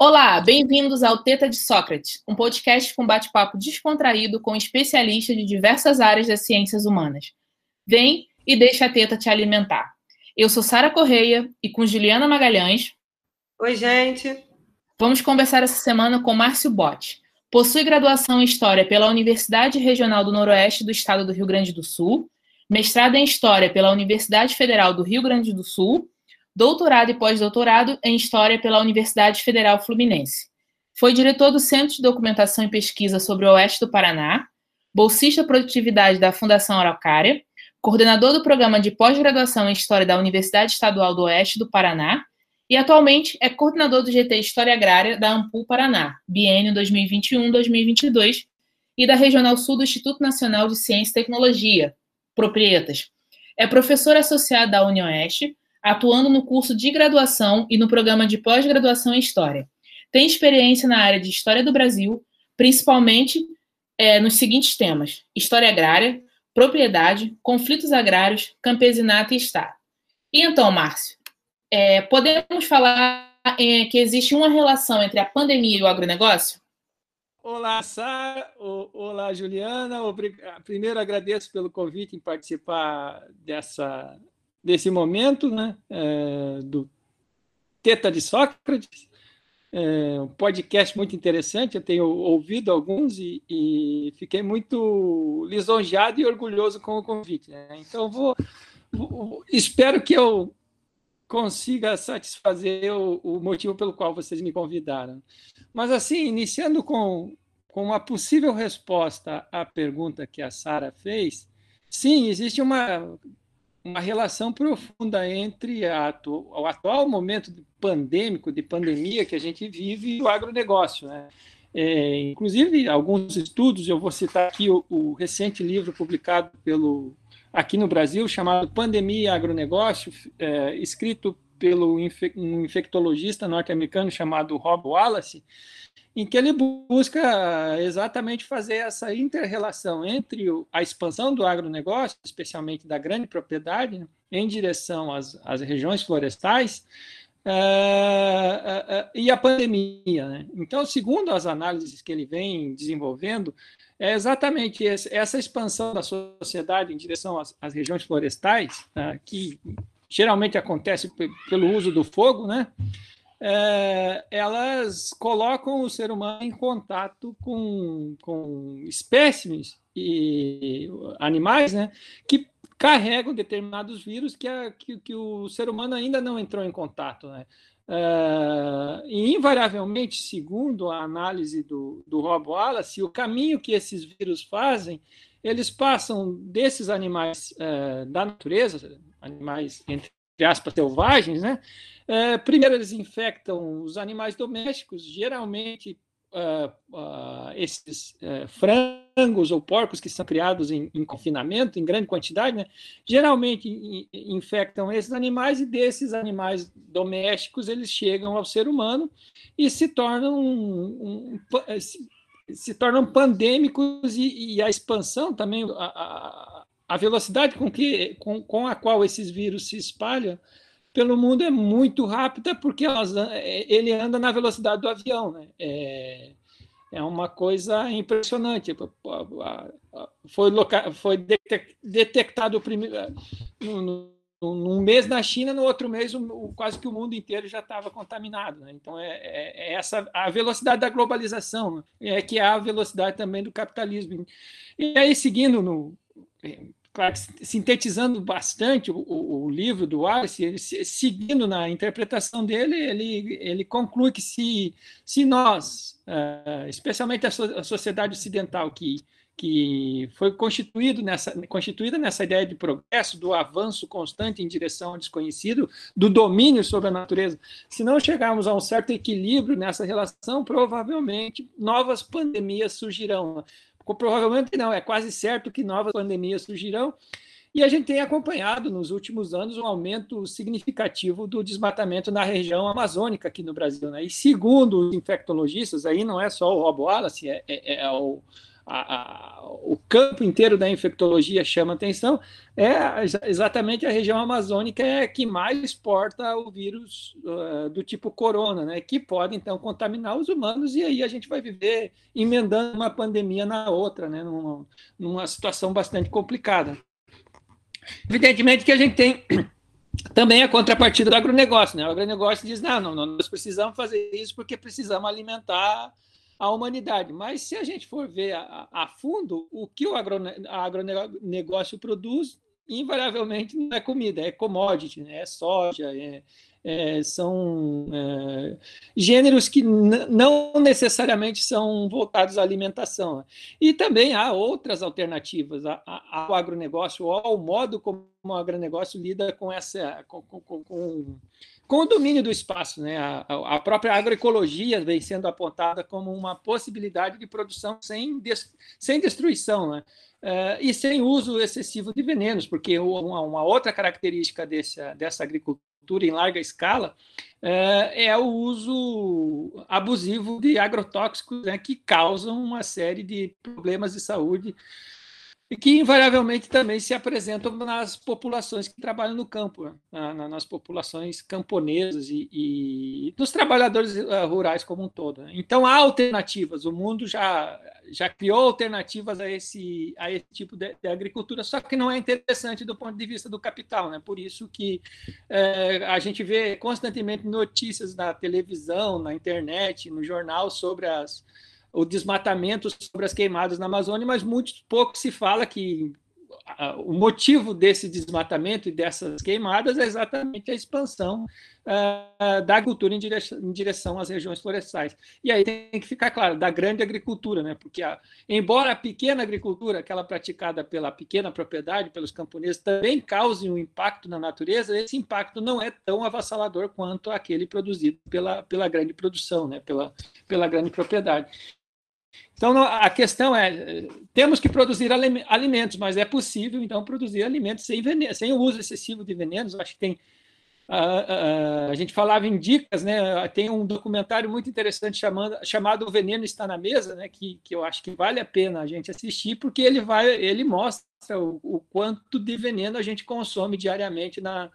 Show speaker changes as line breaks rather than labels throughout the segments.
Olá, bem-vindos ao Teta de Sócrates, um podcast com bate-papo descontraído com especialistas de diversas áreas das ciências humanas. Vem e deixa a teta te alimentar. Eu sou Sara Correia e com Juliana Magalhães.
Oi, gente.
Vamos conversar essa semana com Márcio Botti. Possui graduação em História pela Universidade Regional do Noroeste do Estado do Rio Grande do Sul, mestrado em História pela Universidade Federal do Rio Grande do Sul doutorado e pós-doutorado em História pela Universidade Federal Fluminense. Foi diretor do Centro de Documentação e Pesquisa sobre o Oeste do Paraná, bolsista produtividade da Fundação Araucária, coordenador do programa de pós-graduação em História da Universidade Estadual do Oeste do Paraná e atualmente é coordenador do GT História Agrária da Ampul Paraná, biênio 2021-2022, e da Regional Sul do Instituto Nacional de Ciência e Tecnologia, Proprietas. É professor associado da UniOeste, atuando no curso de graduação e no programa de pós-graduação em História. Tem experiência na área de História do Brasil, principalmente é, nos seguintes temas: História agrária, propriedade, conflitos agrários, campesinato e Estado. E então, Márcio, é, podemos falar é, que existe uma relação entre a pandemia e o agronegócio?
Olá, Sara. Olá, Juliana. Primeiro, agradeço pelo convite em participar dessa desse momento, né, é, do Teta de Sócrates, é um podcast muito interessante, eu tenho ouvido alguns e, e fiquei muito lisonjeado e orgulhoso com o convite. Né? Então, vou, vou, espero que eu consiga satisfazer o, o, motivo pelo qual vocês me convidaram. Mas, assim, iniciando com, com uma possível resposta à pergunta que a Sara fez, sim, existe uma uma relação profunda entre atu o atual momento pandêmico, de pandemia que a gente vive e o agronegócio. Né? É, inclusive, alguns estudos, eu vou citar aqui o, o, recente livro publicado pelo aqui no Brasil, chamado Pandemia e Agronegócio, é, escrito pelo um infectologista norte-americano chamado Rob Wallace, em que ele busca exatamente fazer essa interrelação entre a expansão do agronegócio, especialmente da grande propriedade, né, em direção às, às regiões florestais, uh, uh, uh, e a pandemia. Né? Então, segundo as análises que ele vem desenvolvendo, é exatamente esse, essa expansão da sociedade em direção às, às regiões florestais, que geralmente acontece pelo uso do fogo, né? É, elas colocam o ser humano em contato com, com espécimes e animais né, que carregam determinados vírus que, a, que, que o ser humano ainda não entrou em contato. Né? Uh, e, invariavelmente, segundo a análise do, do Rob Wallace, o caminho que esses vírus fazem, eles passam desses animais uh, da natureza, animais, entre aspas, selvagens, né? É, primeiro, eles infectam os animais domésticos, geralmente uh, uh, esses uh, frangos ou porcos que são criados em, em confinamento, em grande quantidade, né? geralmente in, infectam esses animais e desses animais domésticos eles chegam ao ser humano e se tornam um, um, se, se, tornam pandêmicos e, e, a expansão também a, a velocidade com que com, com a qual esses vírus se espalham pelo mundo é muito rápida porque elas, é, ele anda na velocidade do avião. Né? É, é uma coisa impressionante. Foi, loca, foi detectado primeiro, num mês na China, no outro mês o, quase que o mundo inteiro já estava contaminado. Né? Então é, é, é, essa a velocidade da globalização, né? é que é a velocidade também do capitalismo. E aí seguindo no claro, sintetizando bastante o, o, livro do Wallace, seguindo na interpretação dele, ele, ele conclui que se, se nós, uh, especialmente a, so, a, sociedade ocidental, que, que foi constituído nessa, constituída nessa ideia de progresso, do avanço constante em direção ao desconhecido, do domínio sobre a natureza, se não chegarmos a um certo equilíbrio nessa relação, provavelmente novas pandemias surgirão provavelmente não, é quase certo que novas pandemias surgirão. E a gente tem acompanhado nos últimos anos um aumento significativo do desmatamento na região amazônica aqui no Brasil. Né? E segundo os infectologistas, aí não é só o Rob Wallace, é, é, é o, a, a, o campo inteiro da infectologia chama atenção, é exatamente a região amazônica é que mais exporta o vírus uh, do tipo corona, né, que pode então contaminar os humanos e aí a gente vai viver emendando uma pandemia na outra, né, numa, numa situação bastante complicada. Evidentemente que a gente tem também a contrapartida do agronegócio, né? O agronegócio diz: não, não, nós precisamos fazer isso porque precisamos alimentar a humanidade. Mas se a gente for ver a, a fundo, o que o agronegócio produz, invariavelmente não é comida, é commodity, né? é soja, é, é, são é, gêneros que não necessariamente são voltados à alimentação. E também há outras alternativas ao agronegócio, ao modo como o agronegócio lida com essa. com, com, com com o domínio do espaço. Né? A, a, própria agroecologia vem sendo apontada como uma possibilidade de produção sem, des, sem destruição né? Uh, e sem uso excessivo de venenos, porque uma, uma outra característica desse, dessa agricultura em larga escala uh, é o uso abusivo de agrotóxicos né, que causam uma série de problemas de saúde e que invariavelmente também se apresentam nas populações que trabalham no campo, né? nas populações camponesas e, e trabalhadores eh, rurais como um todo. Né? Então há alternativas, o mundo já, já criou alternativas a esse, a esse tipo de, de, agricultura, só que não é interessante do ponto de vista do capital. Né? Por isso que é, a gente vê constantemente notícias na televisão, na internet, no jornal sobre as o desmatamento sobre as queimadas na Amazônia, mas muito pouco se fala que o motivo desse desmatamento e dessas queimadas é exatamente a expansão uh, da agricultura em direção, em direção, às regiões florestais. E aí tem que ficar claro, da grande agricultura, né? porque a, embora a pequena agricultura, aquela praticada pela pequena propriedade, pelos camponeses, também cause um impacto na natureza, esse impacto não é tão avassalador quanto aquele produzido pela, pela grande produção, né? pela, pela grande propriedade. Então, a questão é, temos que produzir alimentos, mas é possível, então, produzir alimentos sem, veneno, sem o uso excessivo de venenos. Acho que tem... A, a, a gente falava em dicas, né? Tem um documentário muito interessante chamando, chamado O Veneno Está na Mesa, né? Que, que eu acho que vale a pena a gente assistir, porque ele vai, ele mostra o, o quanto de veneno a gente consome diariamente na,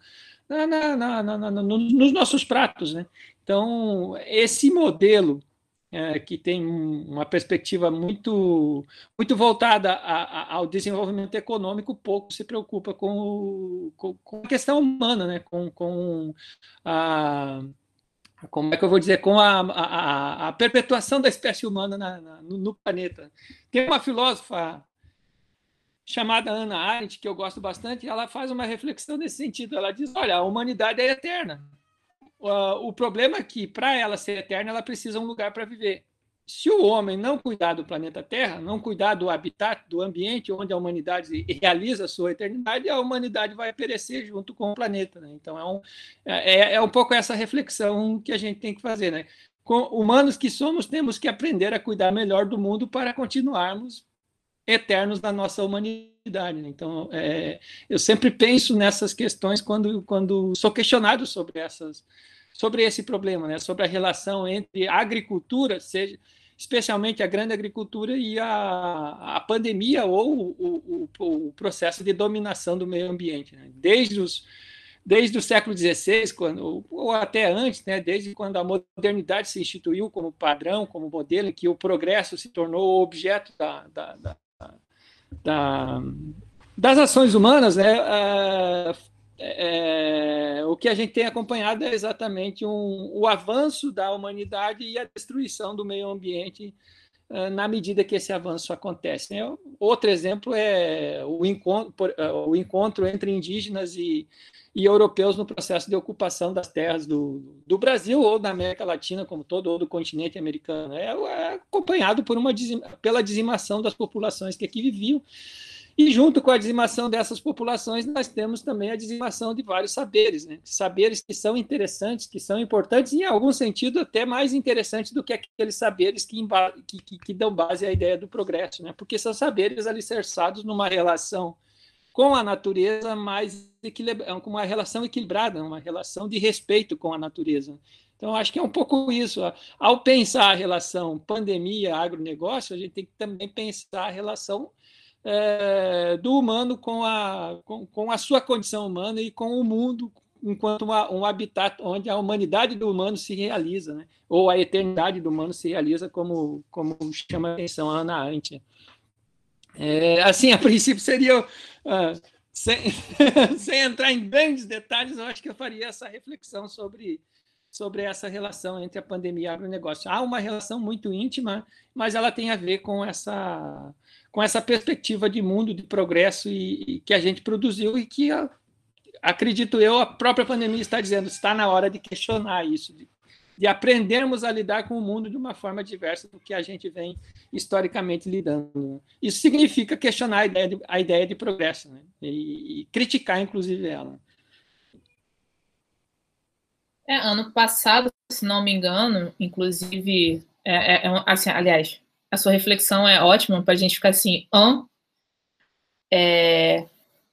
na, na, na nos nossos pratos, né? Então, esse modelo é, que tem uma perspectiva muito, muito voltada a, a, ao desenvolvimento econômico, pouco se preocupa com, o, com, com, a questão humana, né? com, com a como é que eu vou dizer, com a, a, a perpetuação da espécie humana na, na, no, planeta. Tem uma filósofa chamada Ana Arendt, que eu gosto bastante, e ela faz uma reflexão nesse sentido. Ela diz: olha, a humanidade é eterna o problema é que, para ela ser eterna, ela precisa de um lugar para viver. Se o homem não cuidar do planeta Terra, não cuidar do habitat, do ambiente onde a humanidade realiza a sua eternidade, a humanidade vai perecer junto com o planeta. Né? Então, é um, é, é um pouco essa reflexão que a gente tem que fazer. Né? Com humanos que somos, temos que aprender a cuidar melhor do mundo para continuarmos eternos na nossa humanidade. Né? Então, é, eu sempre penso nessas questões quando, quando sou questionado sobre essas sobre esse problema, né? sobre a relação entre a agricultura, seja especialmente a grande agricultura e a, a pandemia ou o, o, o, processo de dominação do meio ambiente. Né? Desde, os, desde o século XVI, quando, ou até antes, né? desde quando a modernidade se instituiu como padrão, como modelo, que o progresso se tornou objeto da, da, da, da das ações humanas, né? Uh, é, o que a gente tem acompanhado é exatamente um, o avanço da humanidade e a destruição do meio ambiente uh, na medida que esse avanço acontece. Né? Outro exemplo é o encontro, uh, o encontro entre indígenas e, e, europeus no processo de ocupação das terras do, do, Brasil ou da América Latina como todo, ou do continente americano. É, é acompanhado por uma, pela dizimação das populações que aqui viviam e junto com a dizimação dessas populações, nós temos também a dizimação de vários saberes, né? saberes que são interessantes, que são importantes, e em algum sentido até mais interessantes do que aqueles saberes que, que, que, que dão base à ideia do progresso, né? porque são saberes alicerçados numa relação com a natureza mais equilibrada, com uma relação equilibrada, uma relação de respeito com a natureza. Então, acho que é um pouco isso. Ao pensar a relação pandemia-agronegócio, a gente tem que também pensar a relação é, do humano com a, com, com, a sua condição humana e com o mundo enquanto uma, um habitat onde a humanidade do humano se realiza, né? ou a eternidade do humano se realiza, como, como chama a atenção a Ana Arendt. É, assim, a princípio seria, uh, sem, sem entrar em grandes detalhes, eu acho que eu faria essa reflexão sobre, sobre essa relação entre a pandemia e o agronegócio. Há uma relação muito íntima, mas ela tem a ver com essa, com essa perspectiva de mundo, de progresso e, e que a gente produziu e que, acredito eu, a própria pandemia está dizendo, está na hora de questionar isso, de de aprendermos a lidar com o mundo de uma forma diversa do que a gente vem historicamente lidando. Isso significa questionar a ideia de, a ideia de progresso né? e, e criticar, inclusive, ela.
É, ano passado, se não me engano, inclusive, é, é, é assim, aliás, a sua reflexão é ótima para a gente ficar assim, hã? É,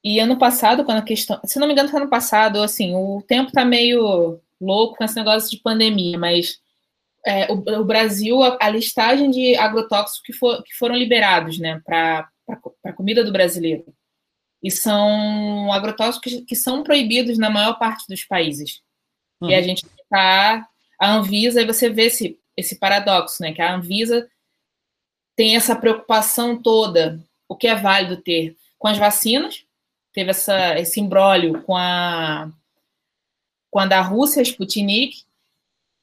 e ano passado, quando a questão, se não me engano, ano passado, assim, o tempo está meio louco com esse negócio de pandemia, mas é, o, o, Brasil, a, a, listagem de agrotóxicos que, for, que foram liberados né, para a comida do brasileiro. E são agrotóxicos que, que, são proibidos na maior parte dos países. Uhum. E a gente está. A Anvisa, e você vê esse, esse paradoxo, né? Que a Anvisa tem essa preocupação toda, o que é válido ter com as vacinas, teve essa, esse imbróglio com a quando a Rússia, a Sputnik,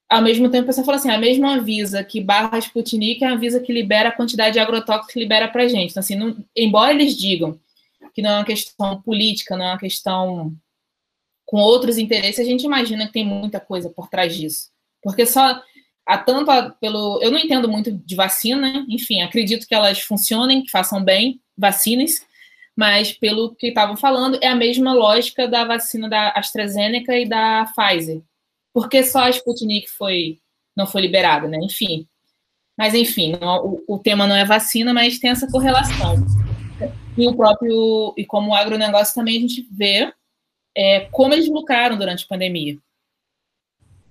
ao mesmo tempo a pessoa fala assim, a mesma Anvisa que barra Sputnik é a Anvisa que libera a quantidade de agrotóxicos que libera para a gente. Então, assim, não, embora eles digam que não é uma questão política, não é uma questão com outros interesses, a gente imagina que tem muita coisa por trás disso. Porque só há tanto a, pelo. Eu não entendo muito de vacina, enfim, acredito que elas funcionem, que façam bem, vacines, mas pelo que estavam falando, é a mesma lógica da vacina da AstraZeneca e da Pfizer. Porque só a Sputnik foi, não foi liberada, né? Enfim. Mas, enfim, não, o, o, tema não é vacina, mas tem essa correlação. E o próprio, e como o agronegócio também a gente vê é, como eles lucraram durante a pandemia.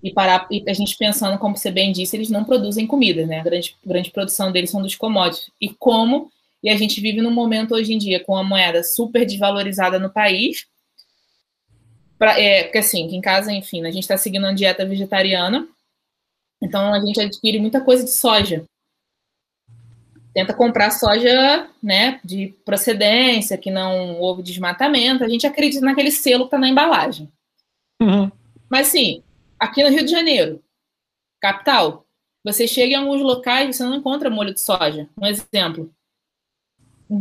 E, para, e a gente pensando, como você bem disse, eles não produzem comida, né? A grande, grande produção deles são dos commodities. E como e a gente vive num momento hoje em dia com a moeda super desvalorizada no país. Pra, é, porque assim, em casa, enfim, a gente está seguindo uma dieta vegetariana, então a gente adquire muita coisa de soja. Tenta comprar soja né, de procedência, que não houve desmatamento. A gente acredita naquele selo que está na embalagem. Uhum. Mas sim, aqui no Rio de Janeiro, capital, você chega em alguns locais e você não encontra molho de soja. Um exemplo,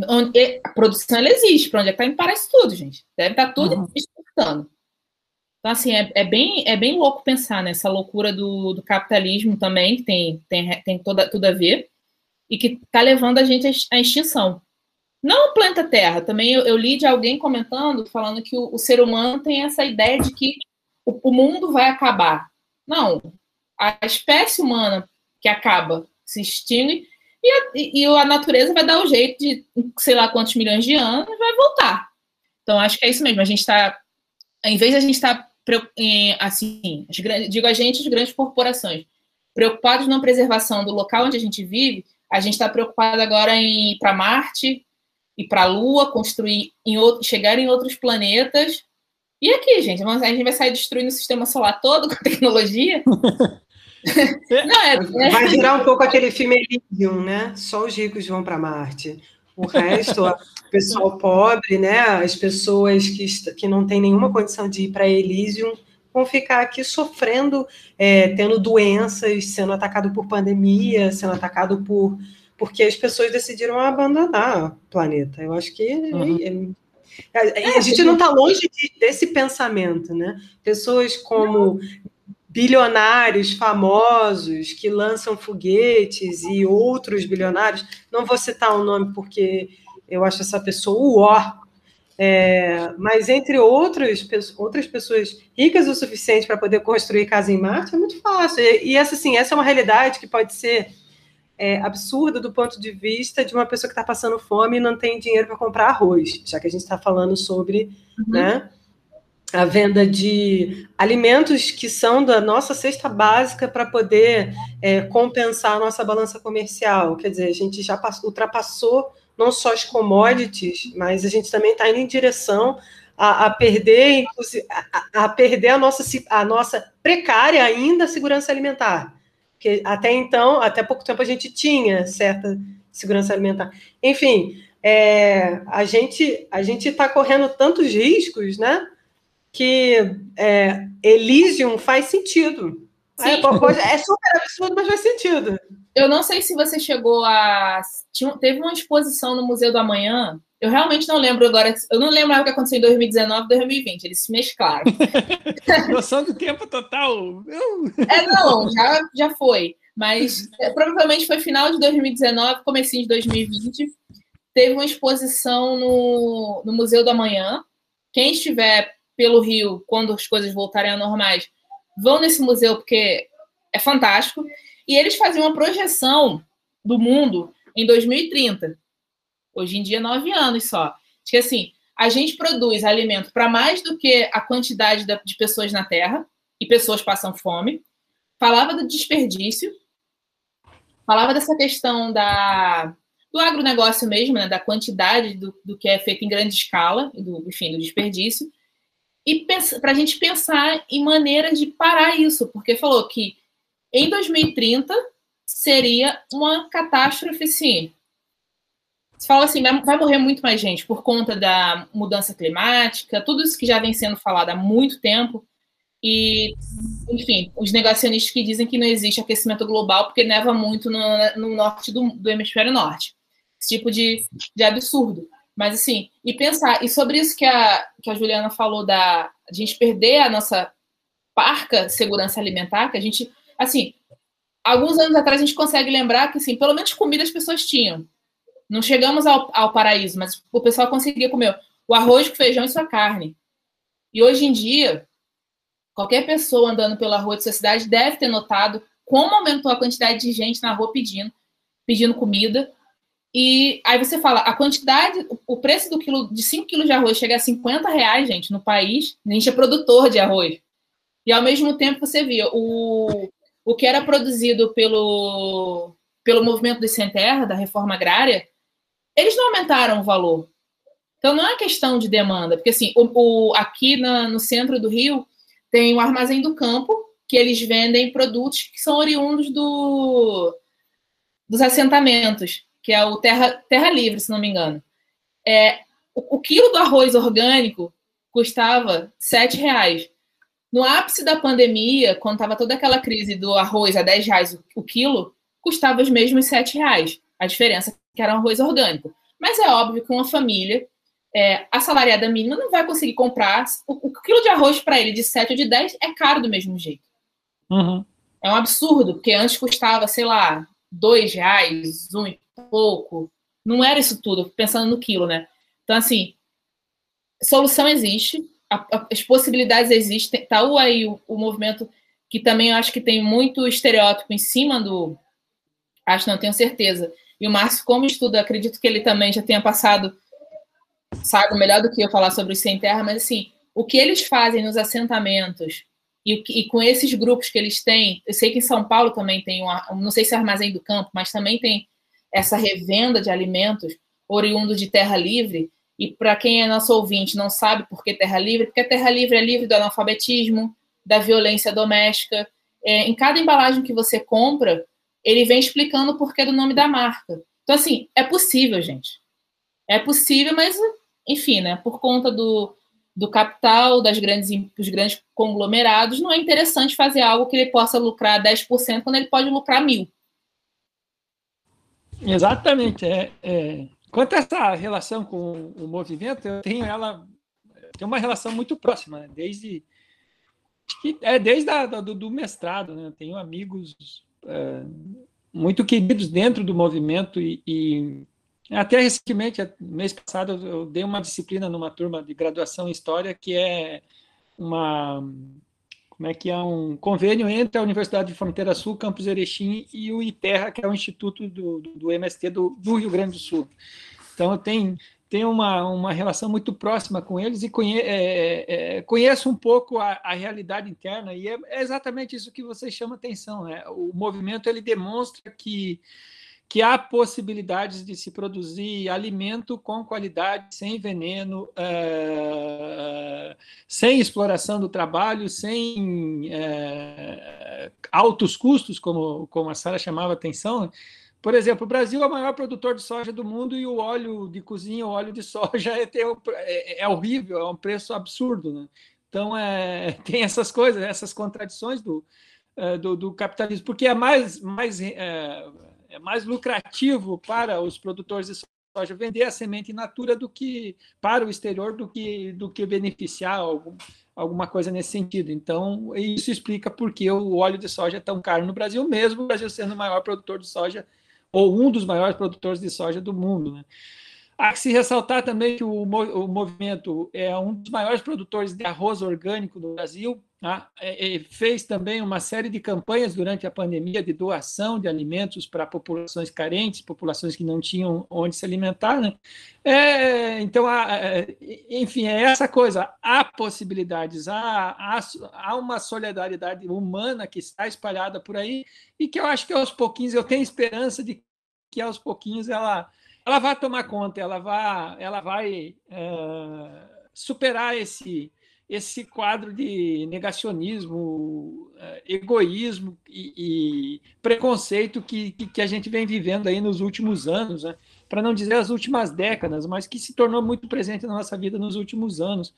onde a produção ela existe, para onde é que está indo parece tudo, gente. Deve estar tá tudo uhum. exportando. Então, assim, é, é, bem, é bem louco pensar nessa loucura do, do capitalismo também, que tem, tem, tem toda, tudo a ver, e que está levando a gente à extinção. Não o planeta Terra, também eu, eu, li de alguém comentando, falando que o, o ser humano tem essa ideia de que o, o mundo vai acabar. Não, a espécie humana que acaba se extingue e a, e a natureza vai dar o jeito de, sei lá quantos milhões de anos, vai voltar. Então, acho que é isso mesmo. A gente está, em vez de a gente estar, tá, assim, digo a gente, as grandes corporações, preocupados na preservação do local onde a gente vive, a gente está preocupado agora em ir para Marte, ir para a Lua, construir, em outro, chegar em outros planetas. E aqui, gente, a gente vai sair destruindo o sistema solar todo com tecnologia?
Não, é, é, Vai virar um pouco aquele filme Elysium, né? Só os ricos vão para Marte. O resto, o pessoal pobre, né? As pessoas que, que não têm nenhuma condição de ir para Elysium vão ficar aqui sofrendo, é, tendo doenças, sendo atacado por pandemia, sendo atacado por porque as pessoas decidiram abandonar o planeta. Eu acho que uhum. É, a, a, gente não está longe de, desse pensamento, né? Pessoas como bilionários famosos que lançam foguetes e outros bilionários, não vou citar o um nome porque eu acho essa pessoa o ó, é, mas entre outros, outras pessoas ricas o suficiente para poder construir casa em Marte é muito fácil. E, e, essa, assim, essa é uma realidade que pode ser é, absurda do ponto de vista de uma pessoa que está passando fome e não tem dinheiro para comprar arroz, já que a gente está falando sobre uhum. né, a venda de alimentos que são da nossa cesta básica para poder é, compensar a nossa balança comercial. Quer dizer, a gente já passou, ultrapassou não só as commodities, mas a gente também está indo em direção a, a perder, a, a, perder a nossa, a nossa precária ainda segurança alimentar. Que até então, até pouco tempo, a gente tinha certa segurança alimentar. Enfim, é, a gente a gente está correndo tantos riscos, né? Que é, Elysium faz sentido. É, é, super absurdo, mas faz sentido.
Eu não sei se você chegou a. Teve uma exposição no Museu do Amanhã. Eu realmente não lembro agora. Eu não lembro o que aconteceu em 2019 2020. Eles se mesclaram.
Noção do tempo total.
é, não, já, já foi. Mas é, provavelmente foi final de 2019, comecinho de 2020. Teve uma exposição no, no Museu do Amanhã. Quem estiver pelo Rio, quando as coisas voltarem a normais, vão nesse museu porque é fantástico. E eles faziam uma projeção do mundo em 2030. Hoje em dia, nove anos só. Que assim, a gente produz alimento para mais do que a quantidade de pessoas na Terra, e pessoas passam fome. Falava do desperdício, falava dessa questão da, do agronegócio mesmo, né, da quantidade do, do que é feito em grande escala, do, enfim, do desperdício e para a gente pensar em maneiras de parar isso, porque falou que em 2030 seria uma catástrofe, sim. Você fala assim, vai morrer muito mais gente por conta da mudança climática, tudo isso que já vem sendo falado há muito tempo. E, enfim, os negacionistas que dizem que não existe aquecimento global porque neva muito no, no norte do, do hemisfério norte. Esse tipo de, de absurdo. Mas, assim, e pensar, e sobre isso que a, que a Juliana falou da a gente perder a nossa parca segurança alimentar, que a gente, assim, alguns anos atrás a gente consegue lembrar que, assim, pelo menos comida as pessoas tinham. Não chegamos ao, ao paraíso, mas o pessoal conseguia comer o arroz com feijão e sua carne. E hoje em dia, qualquer pessoa andando pela rua de sua cidade deve ter notado como aumentou a quantidade de gente na rua pedindo, pedindo comida, e aí você fala, a quantidade, o preço do quilo de 5 quilos de arroz chega a 50 reais, gente, no país. A gente é produtor de arroz. E ao mesmo tempo você via o, o que era produzido pelo, pelo movimento dos sem terra, da reforma agrária, eles não aumentaram o valor. Então não é questão de demanda, porque assim, o, o aqui na, no centro do Rio tem o armazém do campo, que eles vendem produtos que são oriundos do, dos assentamentos que é o Terra, terra Livre, se não me engano. É, o, o quilo do arroz orgânico custava R$ reais. No ápice da pandemia, quando estava toda aquela crise do arroz a 10 reais o, o quilo, custava os mesmos R$ reais. A diferença é que era um arroz orgânico. Mas é óbvio que uma família é, assalariada mínima não vai conseguir comprar. O, o quilo de arroz para ele de 7 ou de 10 é caro do mesmo jeito.
Uhum.
É um absurdo, porque antes custava, sei lá, dois reais, um e pouco. Não era isso tudo, pensando no quilo, né? Então, assim, solução existe, as possibilidades existem. Tá aí o, o movimento que também eu acho que tem muito estereótipo em cima do. Acho, não tenho certeza. E o Márcio, como estuda, acredito que ele também já tenha passado, sabe, melhor do que eu falar sobre o sem terra, mas assim, o que eles fazem nos assentamentos e, e, com esses grupos que eles têm, eu sei que em São Paulo também tem um, não sei se é armazém do campo, mas também tem essa revenda de alimentos oriundo de terra livre. E para quem é nosso ouvinte não sabe por que terra livre, porque a terra livre é livre do analfabetismo, da violência doméstica. É, em cada embalagem que você compra, ele vem explicando o porquê do nome da marca. Então, assim, é possível, gente. É possível, mas, enfim, né, por conta do, do capital, das grandes, dos grandes conglomerados, não é interessante fazer algo que ele possa lucrar 10% quando ele pode lucrar mil.
Exatamente. É, é, Quanto a essa relação com o movimento, eu tenho ela tem uma relação muito próxima, né? desde é desde a, do, do, mestrado, né? Eu tenho amigos muito queridos dentro do movimento e, e até recentemente, mês passado, eu dei uma disciplina numa turma de graduação em História que é uma como é que é um convênio entre a Universidade de Fronteira Sul, Campus Erechim e o ITERRA, que é o Instituto do, do, MST do, do, Rio Grande do Sul. Então, eu tenho uma, uma relação muito próxima com eles e conhe, é, é, conheço um pouco a, a realidade interna, e é, é, exatamente isso que você chama atenção. Né? O movimento ele demonstra que, que há possibilidades de se produzir alimento com qualidade, sem veneno, é, sem exploração do trabalho, sem é, altos custos, como, como a Sara chamava atenção por exemplo, o Brasil é o maior produtor de soja do mundo e o óleo de cozinha, o óleo de soja é, é, é horrível, é um preço absurdo. Né? Então, é, tem essas coisas, essas contradições do, é, do, do capitalismo, porque é mais, mais, é, é, mais lucrativo para os produtores de soja vender a semente in natura do que para o exterior do que, do que beneficiar algum, alguma coisa nesse sentido. Então, isso explica por que o óleo de soja é tão caro no Brasil, mesmo o Brasil sendo o maior produtor de soja ou um dos maiores produtores de soja do mundo. Né? Há que se ressaltar também que o, o, movimento é um dos maiores produtores de arroz orgânico do Brasil. Tá? É, fez também uma série de campanhas durante a pandemia de doação de alimentos para populações carentes, populações que não tinham onde se alimentar. Né? É, então, há, é, enfim, é essa coisa. Há possibilidades, há, há, há uma solidariedade humana que está espalhada por aí e que eu acho que aos pouquinhos eu tenho esperança de que aos pouquinhos ela, ela vai tomar conta, ela vai, ela vai é, superar esse, esse quadro de negacionismo, é, egoísmo e, e preconceito que, que, a gente vem vivendo aí nos últimos anos, né? para não dizer as últimas décadas, mas que se tornou muito presente na nossa vida nos últimos anos,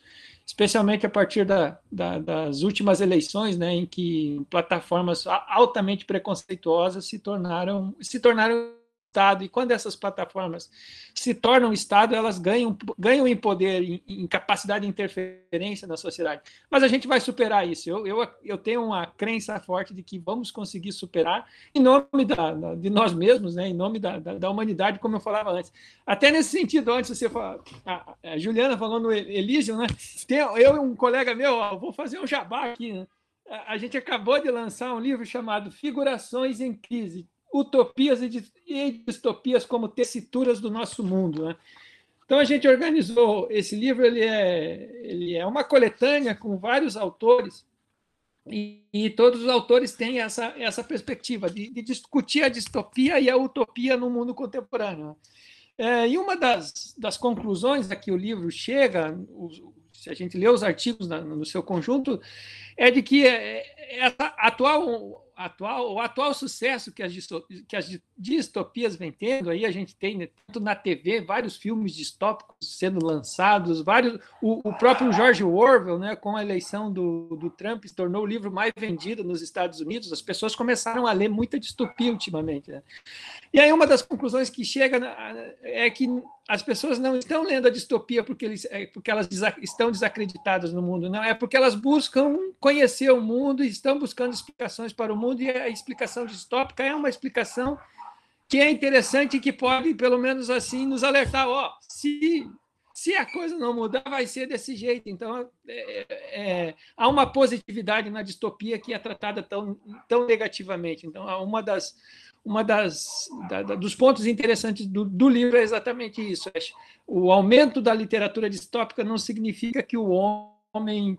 especialmente a partir da, da, das últimas eleições, né, em que plataformas altamente preconceituosas se tornaram se tornaram Estado, e quando essas plataformas se tornam Estado, elas ganham, ganham em poder, em, em, capacidade de interferência na sociedade. Mas a gente vai superar isso. Eu, eu, eu tenho uma crença forte de que vamos conseguir superar em nome da, de nós mesmos, né? em nome da, da, da, humanidade, como eu falava antes. Até nesse sentido, antes você fala, a, a Juliana falou no Elysium, né? Tem, eu e um colega meu, ó, vou fazer um jabá aqui, né? A gente acabou de lançar um livro chamado Figurações em Crise, utopias e distopias como tessituras do nosso mundo. Né? Então a gente organizou esse livro, ele é, ele é uma coletânea com vários autores e, e todos os autores têm essa, essa perspectiva de, de, discutir a distopia e a utopia no mundo contemporâneo. É, e uma das, das conclusões a que o livro chega, se a gente lê os artigos na, no seu conjunto, é de que é, essa atual atual, o atual sucesso que as, que as distopias vêm tendo, aí a gente tem né, tanto na TV vários filmes distópicos sendo lançados, vários, o, o, próprio George Orwell, né, com a eleição do, do Trump, se tornou o livro mais vendido nos Estados Unidos, as pessoas começaram a ler muita distopia ultimamente. Né? E aí uma das conclusões que chega é que as pessoas não estão lendo a distopia porque, eles, é, porque elas estão desacreditadas no mundo, não, é porque elas buscam conhecer o mundo e estão buscando explicações para o mundo, e a explicação distópica é uma explicação que é interessante e que pode, pelo menos assim, nos alertar, ó, se, se a coisa não mudar, vai ser desse jeito. Então, é, é, há uma positividade na distopia que é tratada tão, tão negativamente. Então, uma das uma das da, da, dos pontos interessantes do, do, livro é exatamente isso. O aumento da literatura distópica não significa que o homem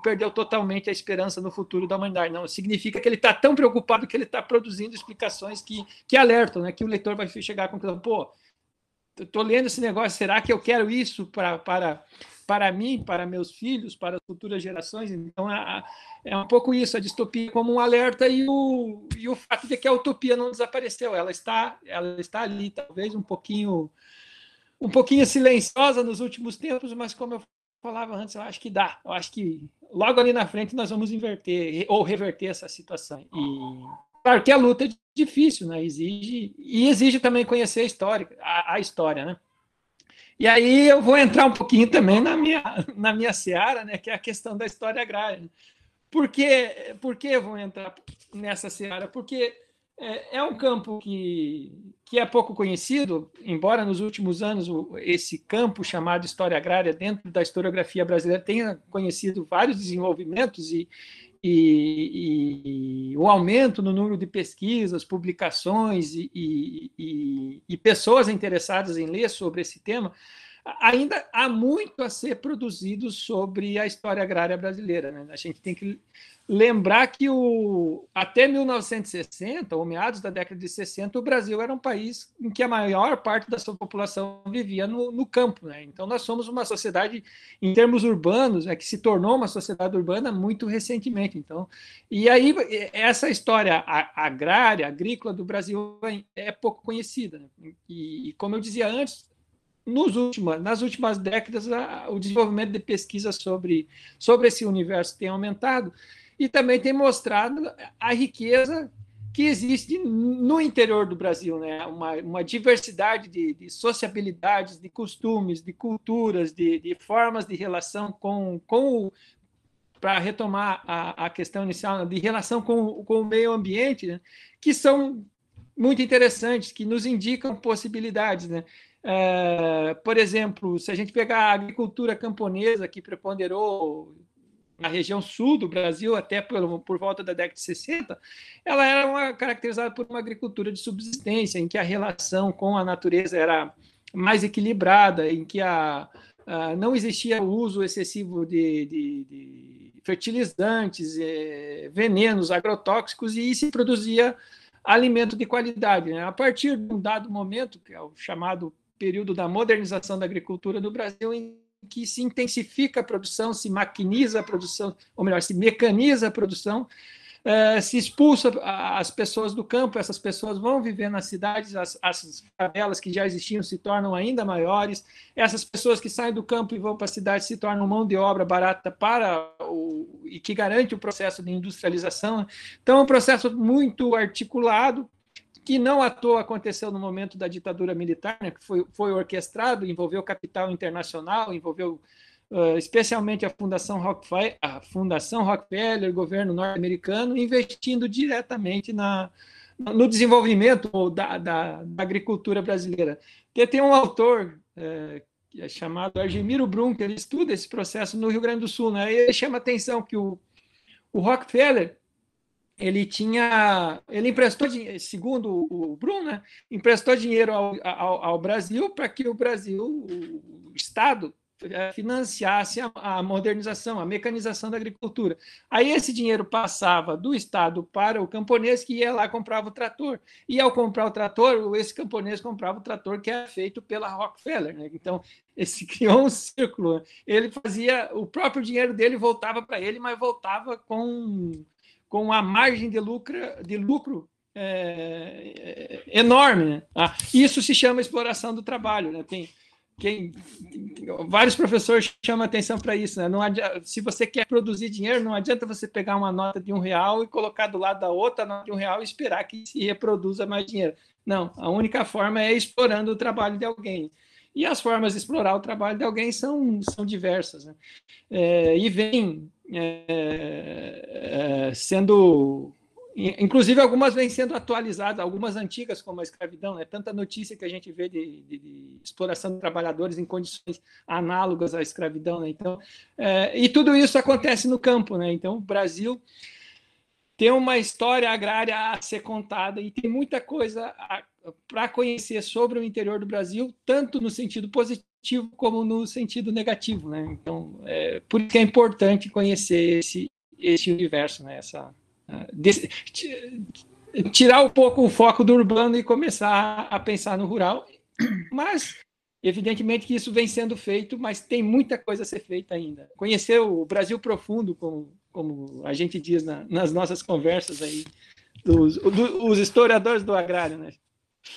perdeu totalmente a esperança no futuro da humanidade. Não, significa que ele está tão preocupado que ele está produzindo explicações que, que alertam, né? que o leitor vai chegar à conclusão, pô, estou lendo esse negócio, será que eu quero isso para, para, para mim, para meus filhos, para as futuras gerações? Então, é, é um pouco isso, a distopia como um alerta e o, e o fato de que a utopia não desapareceu, ela está, ela está ali, talvez um pouquinho um pouquinho silenciosa nos últimos tempos, mas como eu falava antes, eu acho que dá. Eu acho que logo ali na frente nós vamos inverter ou reverter essa situação. E claro que a luta é difícil, né? Exige e exige também conhecer a história, a, a história, né? E aí eu vou entrar um pouquinho também na minha na minha seara, né? Que é a questão da história agrária. Por que, por que eu vou entrar nessa seara? Porque é, é um campo que, que é pouco conhecido, embora nos últimos anos esse campo chamado história agrária, dentro da historiografia brasileira, tenha conhecido vários desenvolvimentos e, e, e, o aumento no número de pesquisas, publicações e, e, pessoas interessadas em ler sobre esse tema, ainda há muito a ser produzido sobre a história agrária brasileira. Né? A gente tem que lembrar que o, até 1960, ou meados da década de 60, o Brasil era um país em que a maior parte da sua população vivia no, no campo. Né? Então, nós somos uma sociedade, em termos urbanos, é que se tornou uma sociedade urbana muito recentemente. Então, e aí, essa história agrária, agrícola do Brasil é pouco conhecida. Né? E, como eu dizia antes, nos últimos, nas últimas décadas, a, o desenvolvimento de pesquisa sobre, sobre esse universo tem aumentado e também tem mostrado a riqueza que existe no interior do Brasil, né? uma, uma diversidade de, de, sociabilidades, de costumes, de culturas, de, de formas de relação com, com para retomar a, a, questão inicial, né? de relação com, com o meio ambiente, né? que são muito interessantes, que nos indicam possibilidades. Né? É, por exemplo, se a gente pegar a agricultura camponesa, que preponderou na região sul do Brasil, até por, por volta da década de 60, ela era uma, caracterizada por uma agricultura de subsistência, em que a relação com a natureza era mais equilibrada, em que a, a não existia o uso excessivo de, de, de fertilizantes, eh, venenos, agrotóxicos, e se produzia alimento de qualidade. Né? A partir de um dado momento, que é o chamado período da modernização da agricultura no Brasil, em que se intensifica a produção, se maquiniza a produção, ou melhor, se mecaniza a produção, é, se expulsa as pessoas do campo, essas pessoas vão viver nas cidades, as, as favelas que já existiam se tornam ainda maiores, essas pessoas que saem do campo e vão para a cidade se tornam mão de obra barata para o, e que garante o processo de industrialização. Então, é um processo muito articulado, que não à toa aconteceu no momento da ditadura militar, né, que foi, foi orquestrado, envolveu capital internacional, envolveu uh, especialmente a Fundação Rockefeller, a Fundação Rockefeller, governo norte-americano, investindo diretamente na, no desenvolvimento da, da, da agricultura brasileira. Porque tem um autor é, é chamado Argemiro Brum, que ele estuda esse processo no Rio Grande do Sul, né? E ele chama atenção que o, o Rockefeller ele tinha, ele emprestou, segundo o Bruno, né, emprestou dinheiro ao, ao, ao Brasil para que o Brasil, o Estado, eh, financiasse a, a, modernização, a mecanização da agricultura. Aí esse dinheiro passava do Estado para o camponês que ia lá comprava o trator. E ao comprar o trator, esse camponês comprava o trator que era feito pela Rockefeller. Né? Então, esse criou um círculo. Ele fazia, o próprio dinheiro dele voltava para ele, mas voltava com com a margem de lucro, de lucro é, é, enorme. Né? Ah, isso se chama exploração do trabalho. Né? Tem, quem, vários professores chamam atenção para isso. Né? Não adianta, se você quer produzir dinheiro, não adianta você pegar uma nota de um real e colocar do lado da outra nota de um real e esperar que se reproduza mais dinheiro. Não, a única forma é explorando o trabalho de alguém. E as formas de explorar o trabalho de alguém são, são diversas. Né? É, e vem é, é, sendo. Inclusive, algumas vêm sendo atualizadas, algumas antigas, como a escravidão. Né? tanta notícia que a gente vê de, de, de, exploração de trabalhadores em condições análogas à escravidão. Né? Então, é, e tudo isso acontece no campo. Né? Então, o Brasil tem uma história agrária a ser contada e tem muita coisa para conhecer sobre o interior do Brasil, tanto no sentido positivo como no sentido negativo, né? Então, é, por isso que é importante conhecer esse, esse universo, né? Essa, desse, tirar um pouco o foco do urbano e começar a pensar no rural, mas evidentemente que isso vem sendo feito, mas tem muita coisa a ser feita ainda. Conhecer o Brasil profundo, como, como a gente diz na, nas nossas conversas aí, dos, do, os historiadores do agrário, né?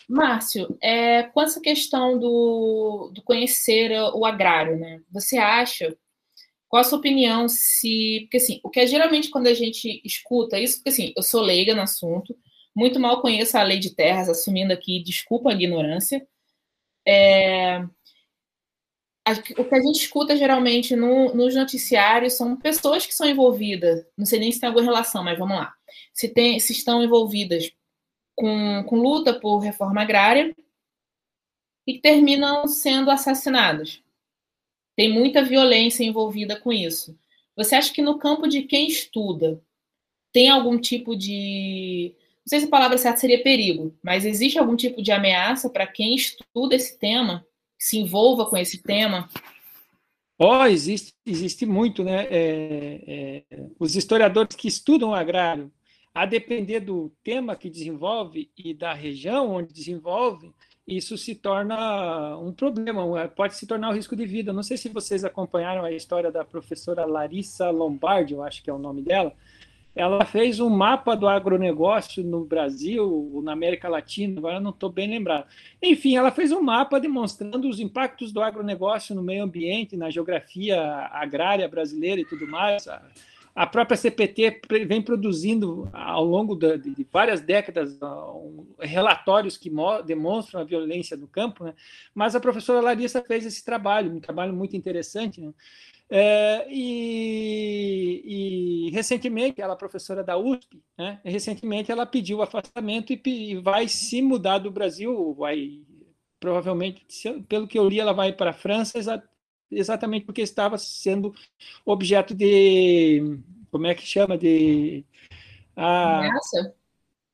Márcio, é, com essa questão do, do conhecer o agrário, né? Você acha, qual a sua opinião se. Porque assim, o que é geralmente quando a gente escuta isso, porque assim, eu sou leiga no assunto, muito mal conheço a lei de terras, assumindo aqui, desculpa a ignorância. É, o que a gente escuta geralmente no, nos noticiários são pessoas que são envolvidas, não sei nem se tem alguma relação, mas vamos lá. Se, tem, se estão envolvidas com, com luta por reforma agrária e terminam sendo assassinados. Tem muita violência envolvida com isso. Você acha que no campo de quem estuda tem algum tipo de. Não sei se a palavra certa seria perigo, mas existe algum tipo de ameaça para quem estuda esse tema? se envolva com esse tema?
Oh, existe, existe muito, né? É, é, os historiadores que estudam o agrário, a depender do tema que desenvolve e da região onde desenvolve, isso se torna um problema, pode se tornar um risco de vida. Não sei se vocês acompanharam a história da professora Larissa Lombardi, eu acho que é o nome dela. Ela fez um mapa do agronegócio no Brasil, na América Latina, agora não estou bem lembrado. Enfim, ela fez um mapa demonstrando os impactos do agronegócio no meio ambiente, na geografia agrária brasileira e tudo mais a própria CPT vem produzindo ao longo de, de várias décadas relatórios que demonstram a violência no campo, né? mas a professora Larissa fez esse trabalho, um trabalho muito interessante. Né? É, e, e, recentemente, ela é professora da USP, né? recentemente ela pediu afastamento e, e vai se mudar do Brasil, vai provavelmente, pelo que eu li, ela vai para a França exatamente porque estava sendo objeto de. Como é que chama? De.
A, ameaça?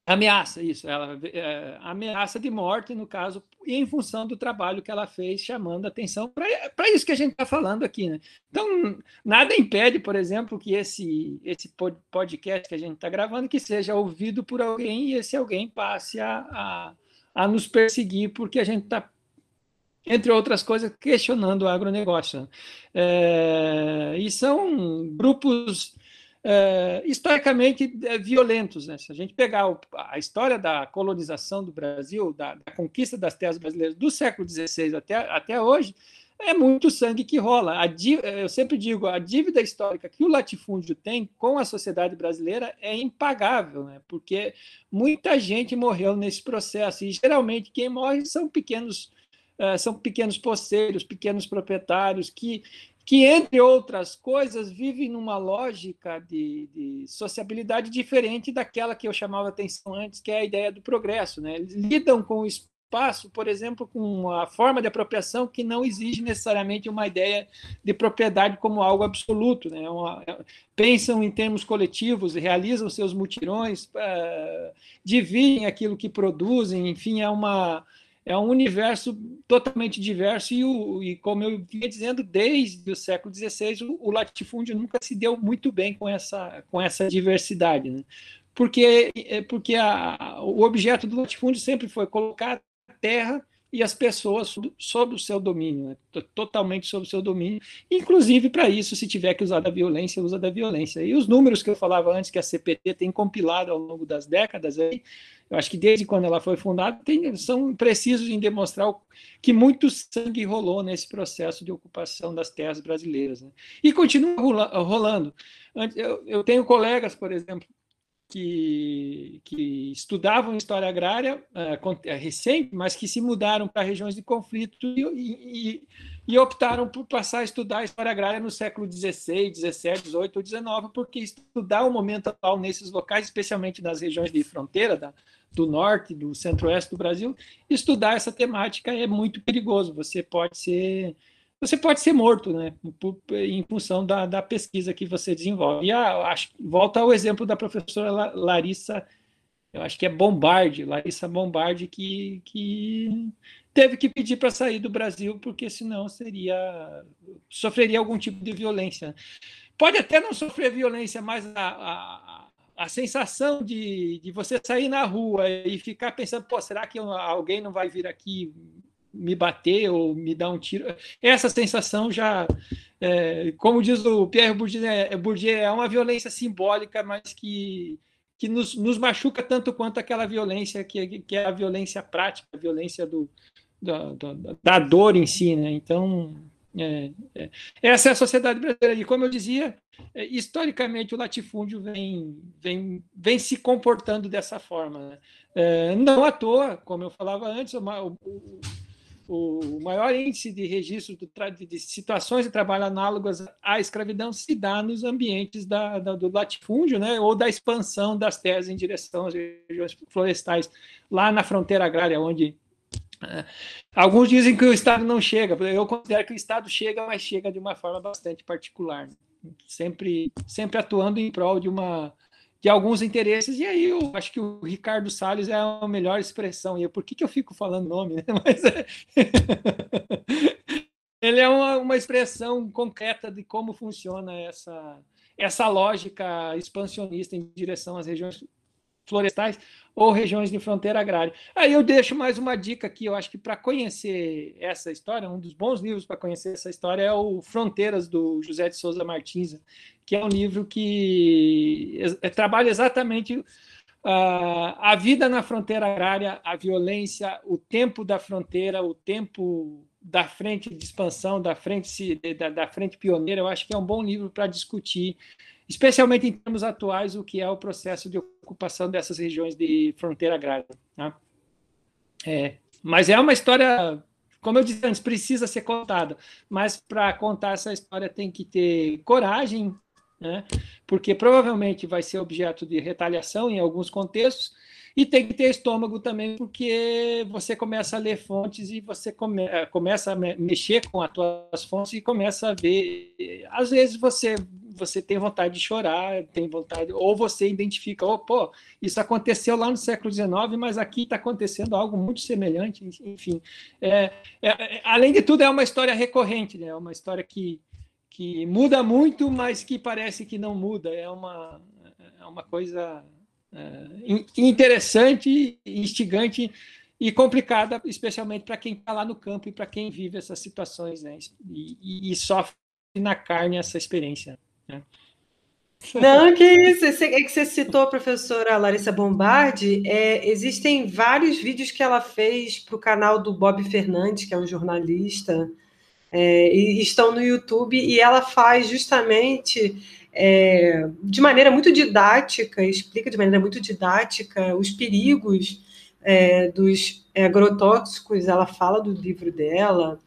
Ameaça, isso. Ela, é, ameaça de morte, no caso, em função do trabalho que ela fez, chamando atenção para isso que a gente está falando aqui. Né? Então, nada impede, por exemplo, que esse, esse podcast que a gente está gravando que seja ouvido por alguém e esse alguém passe a, a, a nos perseguir, porque a gente está entre outras coisas, questionando o agronegócio. É, e são grupos é, historicamente é, violentos. Né? Se a gente pegar o, a história da colonização do Brasil, da, da, conquista das terras brasileiras do século XVI até, até hoje, é muito sangue que rola. A, eu sempre digo, a dívida histórica que o latifúndio tem com a sociedade brasileira é impagável, né? porque muita gente morreu nesse processo, e geralmente quem morre são pequenos são pequenos poceiros, pequenos proprietários que, que, entre outras coisas, vivem numa lógica de, de sociabilidade diferente daquela que eu chamava atenção antes, que é a ideia do progresso. Né? Eles lidam com o espaço, por exemplo, com uma forma de apropriação que não exige necessariamente uma ideia de propriedade como algo absoluto. Né? Uma, é, pensam em termos coletivos, realizam seus mutirões, uh, dividem aquilo que produzem, enfim, é uma é um universo totalmente diverso e, o, e como eu vinha dizendo, desde o século XVI, o, o, latifúndio nunca se deu muito bem com essa, com essa diversidade, né? porque, é, porque a, o objeto do latifúndio sempre foi colocar terra e as pessoas sob o seu domínio, né? totalmente sob o seu domínio. Inclusive, para isso, se tiver que usar da violência, usa da violência. E os números que eu falava antes, que a CPT tem compilado ao longo das décadas, aí, eu acho que desde quando ela foi fundada, tem, são precisos em demonstrar que muito sangue rolou nesse processo de ocupação das terras brasileiras. Né? E continua rolando. Eu, eu tenho colegas, por exemplo, que, que estudavam história agrária uh, recente, mas que se mudaram para regiões de conflito e, e, e, optaram por passar a estudar história agrária no século XVI, XVII, XVIII ou XIX, porque estudar o momento atual nesses locais, especialmente nas regiões de fronteira da, do norte, do centro-oeste do Brasil, estudar essa temática é muito perigoso. Você pode ser você pode ser morto, né, em função da, da pesquisa que você desenvolve. E a, ah, acho, volta ao exemplo da professora Larissa, eu acho que é Bombardi, Larissa Bombardi, que, que teve que pedir para sair do Brasil, porque senão seria sofreria algum tipo de violência. Pode até não sofrer violência, mas a, a, a sensação de, de você sair na rua e ficar pensando, pô, será que alguém não vai vir aqui me bater ou me dar um tiro. Essa sensação já, é, como diz o Pierre Bourdieu, é, Bourdieu, é uma violência simbólica, mas que, que nos, nos machuca tanto quanto aquela violência que, que é a violência prática, a violência do, da, da, da dor em si. Né? Então, é, é, essa é a sociedade brasileira. E como eu dizia, é, historicamente o latifúndio vem, vem, vem se comportando dessa forma. Né? É, não à toa, como eu falava antes, o, o maior índice de registro de situações de trabalho análogas à escravidão se dá nos ambientes da, da, do latifúndio, né, ou da expansão das terras em direção às regiões florestais, lá na fronteira agrária, onde é, alguns dizem que o Estado não chega, eu considero que o Estado chega, mas chega de uma forma bastante particular, sempre, sempre atuando em prol de uma de alguns interesses, e aí eu acho que o Ricardo Salles é a melhor expressão. E eu, por que, que eu fico falando nome? Né? Mas é... ele é uma, uma expressão concreta de como funciona essa, essa lógica expansionista em direção às regiões florestais ou regiões de fronteira agrária. Aí eu deixo mais uma dica aqui, eu acho que para conhecer essa história, um dos bons livros para conhecer essa história é o Fronteiras, do José de Souza Martins, que é um livro que é, trabalha exatamente uh, a vida na fronteira agrária, a violência, o tempo da fronteira, o tempo da frente de expansão, da frente, da, da frente pioneira. Eu acho que é um bom livro para discutir especialmente em termos atuais, o que é o processo de ocupação dessas regiões de fronteira agrária. Né? É, mas é uma história, como eu disse antes, precisa ser contada. Mas para contar essa história tem que ter coragem, né? porque provavelmente vai ser objeto de retaliação em alguns contextos, e tem que ter estômago também, porque você começa a ler fontes e você come, eh, começa a mexer com as suas fontes e começa a ver. Às vezes você você tem vontade de chorar, tem vontade, ou você identifica, oh, pô, isso aconteceu lá no século XIX, mas aqui está acontecendo algo muito semelhante, enfim. É, é, é, além de tudo, é uma história recorrente, né? é uma história que, que muda muito, mas que parece que não muda. É uma, é uma coisa interessante, instigante e complicada, especialmente para quem está lá no campo e para quem vive essas situações né? e, e, e, sofre na carne essa experiência. Né?
Não, que isso. É que você citou a professora Larissa Bombardi. É, existem vários vídeos que ela fez para o canal do Bob Fernandes, que é um jornalista, é, e estão no YouTube, e ela faz justamente é, de maneira muito didática, explica de maneira muito didática os perigos é, dos agrotóxicos, ela fala do livro dela,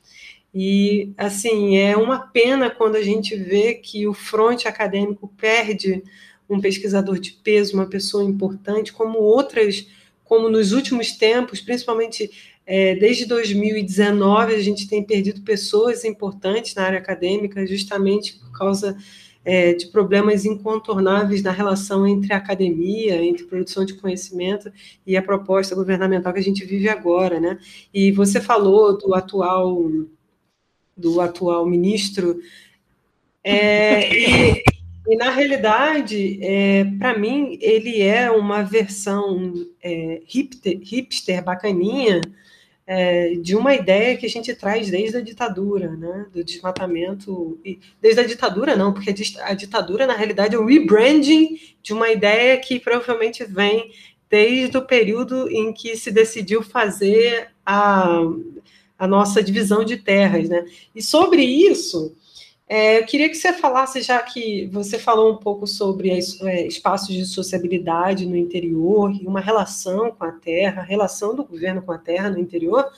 e, assim, é uma pena quando a gente vê que o fronte acadêmico perde um pesquisador de peso, uma pessoa importante, como outras, como nos últimos tempos, principalmente é, desde 2019, a gente tem perdido pessoas importantes na área acadêmica, justamente por causa é, de problemas incontornáveis na relação entre a academia, entre produção de conhecimento e a proposta governamental que a gente vive agora, né? E você falou do atual do atual ministro é, e, e, na realidade, é, para mim, ele é uma versão é, hipster, hipster bacaninha é, de uma ideia que a gente traz desde a ditadura, né, do desmatamento. Desde a ditadura, não, porque a ditadura, na realidade, é o rebranding de uma ideia que provavelmente vem desde o período em que se decidiu fazer a, a nossa divisão de terras. Né? E sobre isso, é, eu queria que você falasse, já que você falou um pouco sobre é, espaços de sociabilidade no interior e uma relação com a terra, relação do governo com a terra no interior,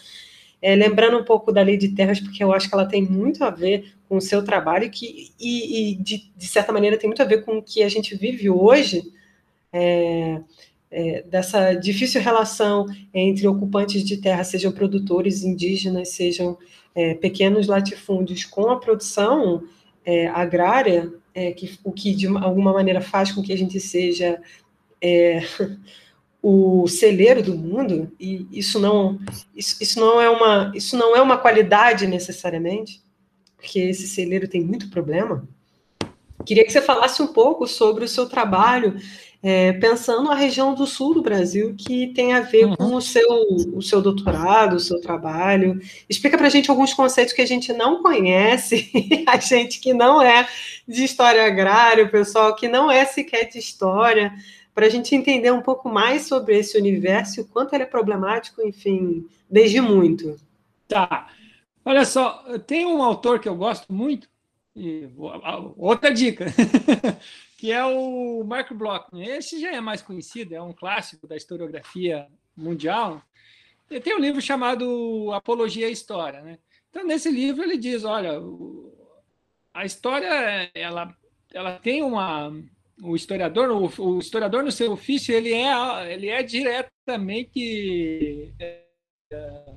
é, lembrando um pouco da lei de terras, porque eu acho que ela tem muito a ver com o seu trabalho que, e, e de, de, certa maneira, tem muito a ver com o que a gente vive hoje, é, é, dessa difícil relação entre ocupantes de terra, sejam produtores indígenas, sejam é, pequenos latifúndios com a produção é, agrária, é, que, o que de alguma maneira faz com que a gente seja é, o celeiro do mundo, e isso não, isso, isso, não é uma, isso não é uma qualidade necessariamente, porque esse celeiro tem muito problema. Queria que você falasse um pouco sobre o seu trabalho é, pensando a região do sul do Brasil, que tem a ver uhum. com o seu, o seu doutorado, o seu trabalho. Explica para a gente alguns conceitos que a gente não conhece, a gente que não é de história agrária, o pessoal que não é sequer de história, para a gente entender um pouco mais sobre esse universo o quanto ele é problemático, enfim, desde muito.
Tá. Olha só, tem um autor que eu gosto muito, e outra dica, que é o Mark Bloch. Esse já é mais conhecido, é um clássico da historiografia mundial. Ele tem um livro chamado Apologia à História. Né? Então, nesse livro, ele diz: olha, a história ela, ela tem uma. O historiador, o, o historiador no seu ofício, ele é, ele é diretamente. É, é,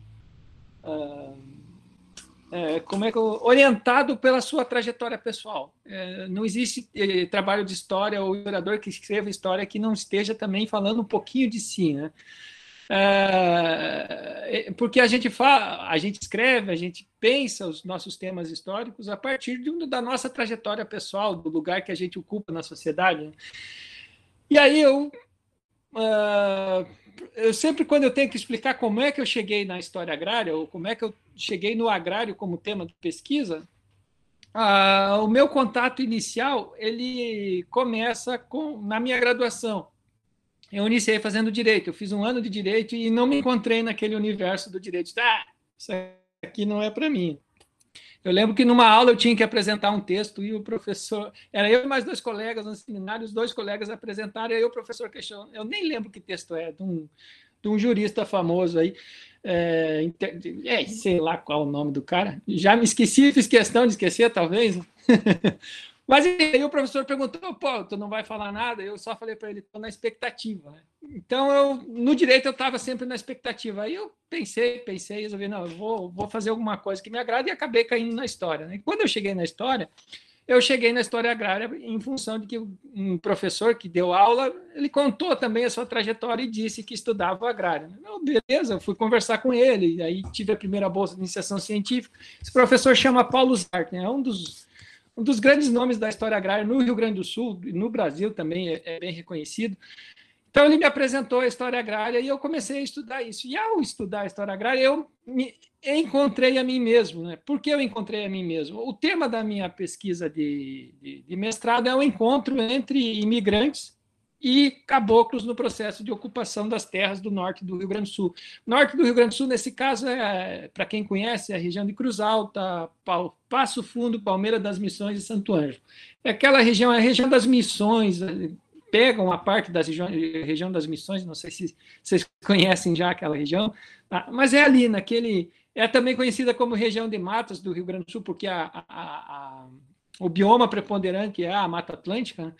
é, como é que eu, orientado pela sua trajetória pessoal. É, não existe é, trabalho de história ou historiador que escreva história que não esteja também falando um pouquinho de si, né? É, é, porque a gente fala, a gente escreve, a gente pensa os nossos temas históricos a partir de, da nossa trajetória pessoal, do lugar que a gente ocupa na sociedade. Né? E aí eu uh, eu sempre, quando eu tenho que explicar como é que eu cheguei na história agrária, ou como é que eu cheguei no agrário como tema de pesquisa, ah, o meu contato inicial ele começa com na minha graduação. Eu iniciei fazendo direito, eu fiz um ano de direito e não me encontrei naquele universo do direito. Ah, isso aqui não é para mim. Eu lembro que numa aula eu tinha que apresentar um texto e o professor, era eu e mais dois colegas no seminário, os dois colegas apresentaram e aí o professor questionou. Eu nem lembro que texto é, de um, de um jurista famoso aí, é, é, sei lá qual o nome do cara, já me esqueci, fiz questão de esquecer, talvez. Mas aí o professor perguntou, pô, tu não vai falar nada? Eu só falei para ele, estou na expectativa. Né? Então, eu, no direito, eu estava sempre na expectativa. Aí eu pensei, pensei, resolvi, não, eu vou, vou fazer alguma coisa que me agrada e acabei caindo na história. Né? E quando eu cheguei na história, eu cheguei na história agrária em função de que um professor que deu aula, ele contou também a sua trajetória e disse que estudava agrária. Não, beleza, eu fui conversar com ele, aí tive a primeira bolsa de iniciação científica. Esse professor chama Paulo Zarten, é um dos um dos grandes nomes da história agrária no Rio Grande do Sul, e no Brasil também é, é bem reconhecido. Então, ele me apresentou a história agrária e eu comecei a estudar isso. E ao estudar a história agrária, eu me encontrei a mim mesmo. Né? Por que eu encontrei a mim mesmo? O tema da minha pesquisa de, de, de mestrado é o encontro entre imigrantes e caboclos no processo de ocupação das terras do norte do Rio Grande do Sul. Norte do Rio Grande do Sul, nesse caso, é, para quem conhece, é a região de Cruz Alta, Passo Fundo, Palmeira das Missões e Santo Ângelo. É aquela região, é a região das missões, é, pegam a parte da região, das missões, não sei se vocês conhecem já aquela região, tá? mas é ali, naquele. É também conhecida como região de matas do Rio Grande do Sul, porque a, a, a, o bioma preponderante é a Mata Atlântica.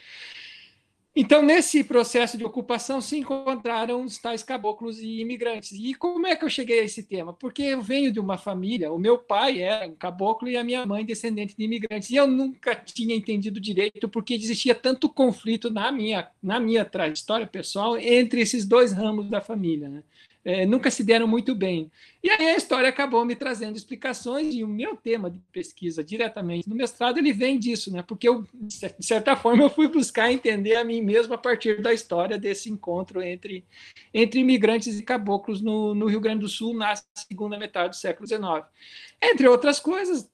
Então, nesse processo de ocupação, se encontraram os tais caboclos e imigrantes. E como é que eu cheguei a esse tema? Porque eu venho de uma família, o meu pai era um caboclo e a minha mãe descendente de imigrantes. E eu nunca tinha entendido direito porque existia tanto conflito na minha, na minha trajetória pessoal entre esses dois ramos da família. Né? É, nunca se deram muito bem. E aí a história acabou me trazendo explicações, e o meu tema de pesquisa diretamente no mestrado, ele vem disso, né? porque eu, de certa forma, eu fui buscar entender a mim mesmo a partir da história desse encontro entre, entre imigrantes e caboclos no, no Rio Grande do Sul na segunda metade do século XIX. Entre outras coisas,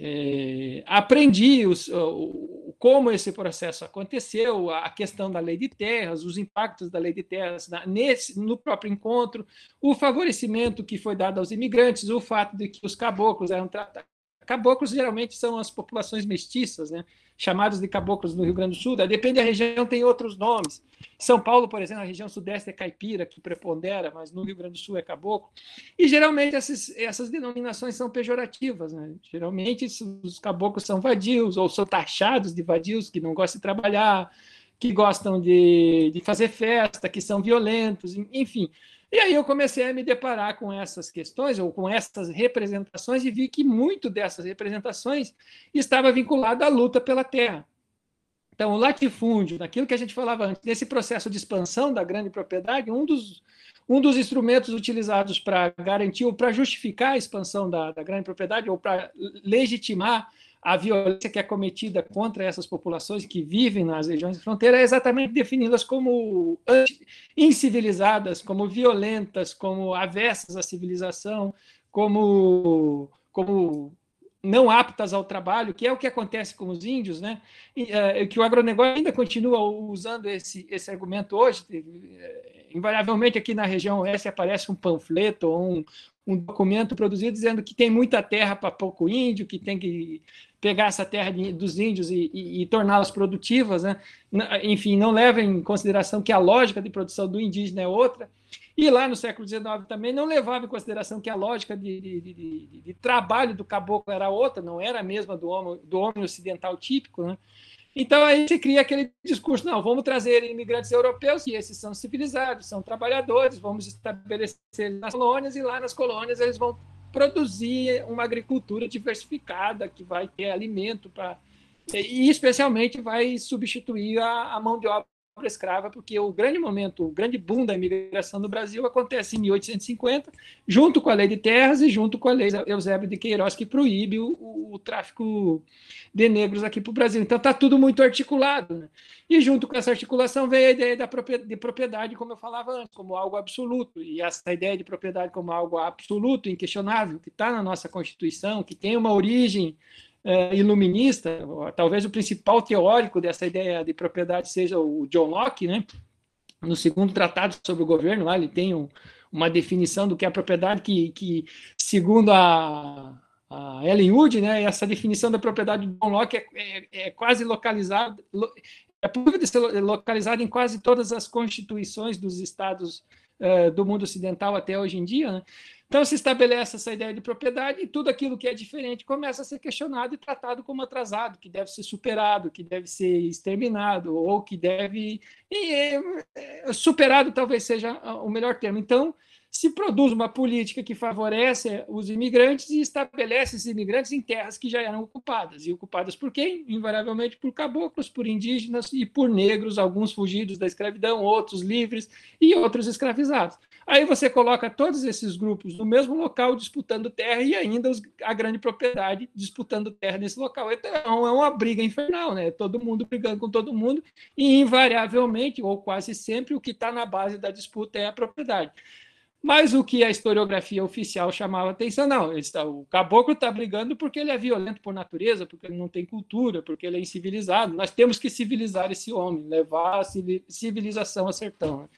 é, aprendi os, o, como esse processo aconteceu, a questão da lei de terras, os impactos da lei de terras na, nesse, no próprio encontro, o favorecimento que foi dado aos imigrantes, o fato de que os caboclos eram tratados. Caboclos geralmente são as populações mestiças, né? chamados de caboclos no Rio Grande do Sul, depende da região, tem outros nomes. São Paulo, por exemplo, a região sudeste é caipira, que prepondera, mas no Rio Grande do Sul é caboclo. E geralmente essas, essas denominações são pejorativas. Né? Geralmente os caboclos são vadios, ou são taxados de vadios, que não gostam de trabalhar, que gostam de, de fazer festa, que são violentos, enfim. E aí eu comecei a me deparar com essas questões, ou com essas representações, e vi que muito dessas representações estava vinculado à luta pela terra. Então, o latifúndio, naquilo que a gente falava antes, nesse processo de expansão da grande propriedade, um dos, um dos instrumentos utilizados para garantir ou para justificar a expansão da, da grande propriedade, ou para legitimar a violência que é cometida contra essas populações que vivem nas regiões de fronteira é exatamente definidas como incivilizadas, como violentas, como avessas à civilização, como, como não aptas ao trabalho, que é o que acontece com os índios, né? E, uh, que o agronegócio ainda continua usando esse, esse argumento hoje. Eh, invariavelmente aqui na região oeste aparece um panfleto ou um, um documento produzido dizendo que tem muita terra para pouco índio, que tem que pegar essa terra de, dos índios e, e, e torná-las produtivas, né? enfim, não leva em consideração que a lógica de produção do indígena é outra. E lá no século XIX também não levava em consideração que a lógica de, de, de, de trabalho do caboclo era outra, não era a mesma do homem, do homem ocidental típico. Né? Então aí se cria aquele discurso, não, vamos trazer imigrantes europeus, e esses são civilizados, são trabalhadores, vamos estabelecer nas colônias, e lá nas colônias eles vão produzir uma agricultura diversificada, que vai ter alimento para. E, especialmente, vai substituir a, a mão de obra escrava, porque o grande momento, o grande boom da imigração no Brasil acontece em 1850, junto com a lei de terras e junto com a lei Eusébio de Queiroz, que proíbe o, o, o tráfico de negros aqui para o Brasil. Então está tudo muito articulado. Né? E junto com essa articulação veio a ideia da propriedade, de propriedade, como eu falava antes, como algo absoluto. E essa ideia de propriedade como algo absoluto, inquestionável, que está na nossa Constituição, que tem uma origem uh, iluminista, talvez o principal teórico dessa ideia de propriedade seja o John Locke, né? No segundo tratado sobre o governo, lá ele tem um, uma definição do que é propriedade que, que segundo a, a Ellen Wood, né, essa definição da propriedade do John Locke é, é, é quase localizada, é possível de ser localizada em quase todas as constituições dos estados uh, do mundo ocidental até hoje em dia, né? Então se estabelece essa ideia de propriedade e tudo aquilo que é diferente começa a ser questionado e tratado como atrasado, que deve ser superado, que deve ser exterminado ou que deve e, é, superado talvez seja o melhor termo. Então se produz uma política que favorece os imigrantes e estabelece esses imigrantes em terras que já eram ocupadas. E ocupadas por quem? Invariavelmente por caboclos, por indígenas e por negros, alguns fugidos da escravidão, outros livres e outros escravizados. Aí você coloca todos esses grupos no mesmo local disputando terra e ainda os, a grande propriedade disputando terra nesse local. Então é uma briga infernal, né? Todo mundo brigando com todo mundo e invariavelmente ou quase sempre o que está na base da disputa é a propriedade. Mas o que a historiografia oficial chamava atenção, não, está, o caboclo está brigando porque ele é violento por natureza, porque ele não tem cultura, porque ele é incivilizado. Nós temos que civilizar esse homem, levar a civilização a sertão. Né?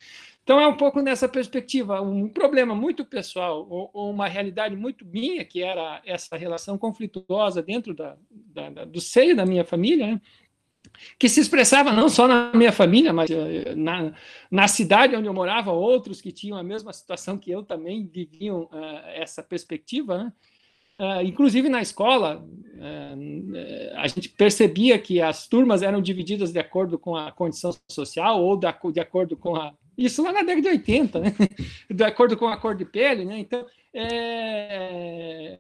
Então, é um pouco nessa perspectiva, um problema muito pessoal, ou, ou, uma realidade muito minha, que era essa relação conflituosa dentro da, da, da, do seio da minha família, né? que se expressava não só na minha família, mas eh, na, na cidade onde eu morava, outros que tinham a mesma situação que eu também viviam uh, essa perspectiva, né? Uh, inclusive na escola, uh, a gente percebia que as turmas eram divididas de acordo com a condição social ou de, de acordo com a isso lá na década de 80, né? De acordo com a cor de pele, né? Então, é...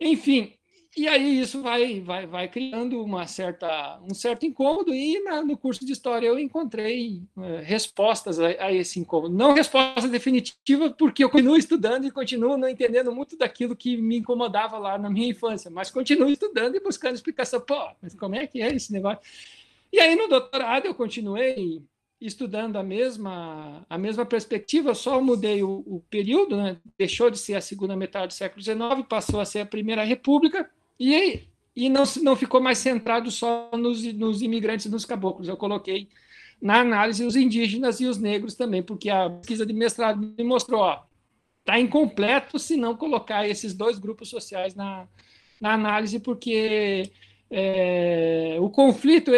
enfim, e aí isso vai, vai, vai criando uma certa, um certo incômodo, e na, no curso de História eu encontrei é, respostas a, a, esse incômodo. Não resposta definitiva, porque eu continuo estudando e continuo não entendendo muito daquilo que me incomodava lá na minha infância, mas continuo estudando e buscando explicação. Pô, mas como é que é esse negócio? E aí no doutorado eu continuei estudando a mesma, a mesma perspectiva, só mudei o, o, período, né? deixou de ser a segunda metade do século XIX, passou a ser a Primeira República, e, e não, não ficou mais centrado só nos, nos imigrantes e nos caboclos. Eu coloquei na análise os indígenas e os negros também, porque a pesquisa de mestrado me mostrou, ó, está incompleto se não colocar esses dois grupos sociais na, na análise, porque é, o conflito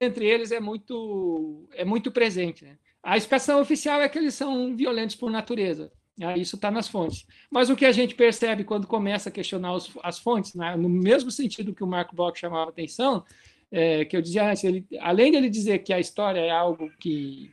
entre eles é muito, é muito presente. Né? A explicação oficial é que eles são violentos por natureza. Né? Isso está nas fontes. Mas o que a gente percebe quando começa a questionar os, as fontes, né? no mesmo sentido que o Marco Bloch chamava atenção, é, que eu dizia antes, ele, além de ele dizer que a história é algo que,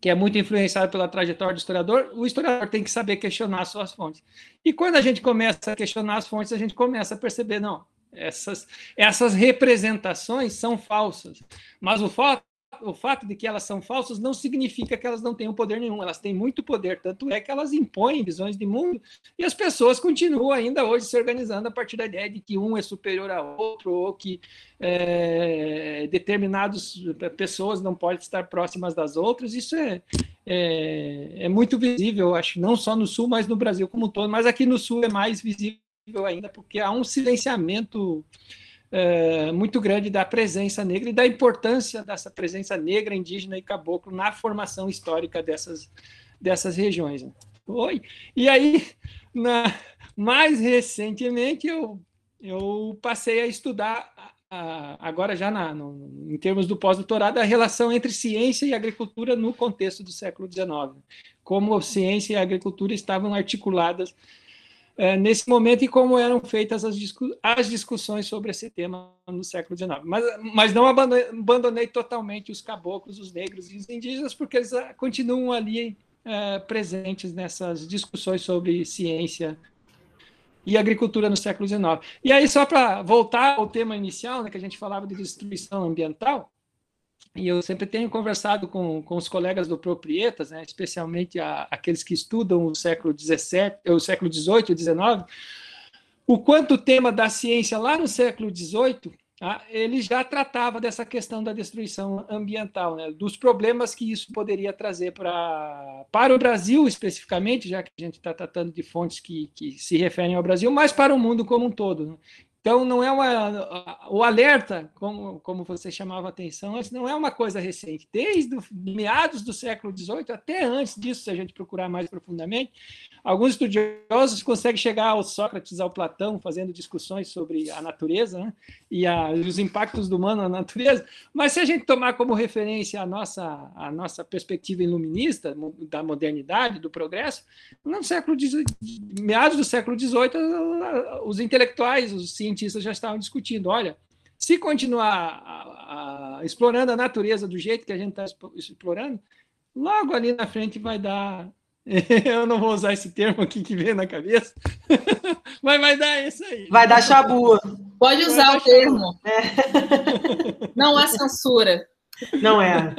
que é muito influenciado pela trajetória do historiador, o historiador tem que saber questionar as suas fontes. E quando a gente começa a questionar as fontes, a gente começa a perceber, não, essas, essas representações são falsas. Mas o fato, o fato de que elas são falsas não significa que elas não tenham poder nenhum. Elas têm muito poder, tanto é que elas impõem visões de mundo e as pessoas continuam ainda hoje se organizando a partir da ideia de que um é superior ao outro ou que é, determinadas pessoas não podem estar próximas das outras. Isso é, é, é muito visível, acho, não só no Sul, mas no Brasil como um todo. Mas aqui no Sul é mais visível ainda, porque há um silenciamento é, muito grande da presença negra e da importância dessa presença negra, indígena e caboclo na formação histórica dessas, dessas regiões. Né? Oi. E aí, na, mais recentemente, eu, eu passei a estudar, a, agora já na, no, em termos do pós-doutorado, a relação entre ciência e agricultura no contexto do século XIX. Como ciência e agricultura estavam articuladas é, nesse momento e como eram feitas as, discu as, discussões sobre esse tema no século XIX. Mas, mas não abandonei, abandonei, totalmente os caboclos, os negros e os indígenas, porque eles ah, continuam ali é, presentes nessas discussões sobre ciência e agricultura no século XIX. E aí, só para voltar ao tema inicial, né, que a gente falava de destruição ambiental, e eu sempre tenho conversado com, com os colegas do Proprietas, né, especialmente a, aqueles que estudam o século XVII, o século XVIII e XIX, o quanto o tema da ciência lá no século XVIII ah, ele já tratava dessa questão da destruição ambiental, né, dos problemas que isso poderia trazer pra, para o Brasil especificamente, já que a gente está tratando de fontes que, que se referem ao Brasil, mas para o mundo como um todo. Né? Então, não é uma. O alerta, como, como você chamava a atenção antes, não é uma coisa recente. Desde meados do século XVIII, até antes disso, se a gente procurar mais profundamente, alguns estudiosos conseguem chegar ao Sócrates, ao Platão, fazendo discussões sobre a natureza né? e a, os impactos do humano na natureza. Mas se a gente tomar como referência a nossa, a nossa perspectiva iluminista da modernidade, do progresso, no século XVIII, meados do século XVIII, os intelectuais, os cientistas, cientistas já estavam discutindo. Olha, se continuar a, a, explorando a natureza do jeito que a gente está explorando, logo ali na frente vai dar. Eu não vou usar esse termo aqui que vem na cabeça, mas vai dar isso aí.
Vai dar chabu.
Pode usar o termo. É. Não é censura.
Não é.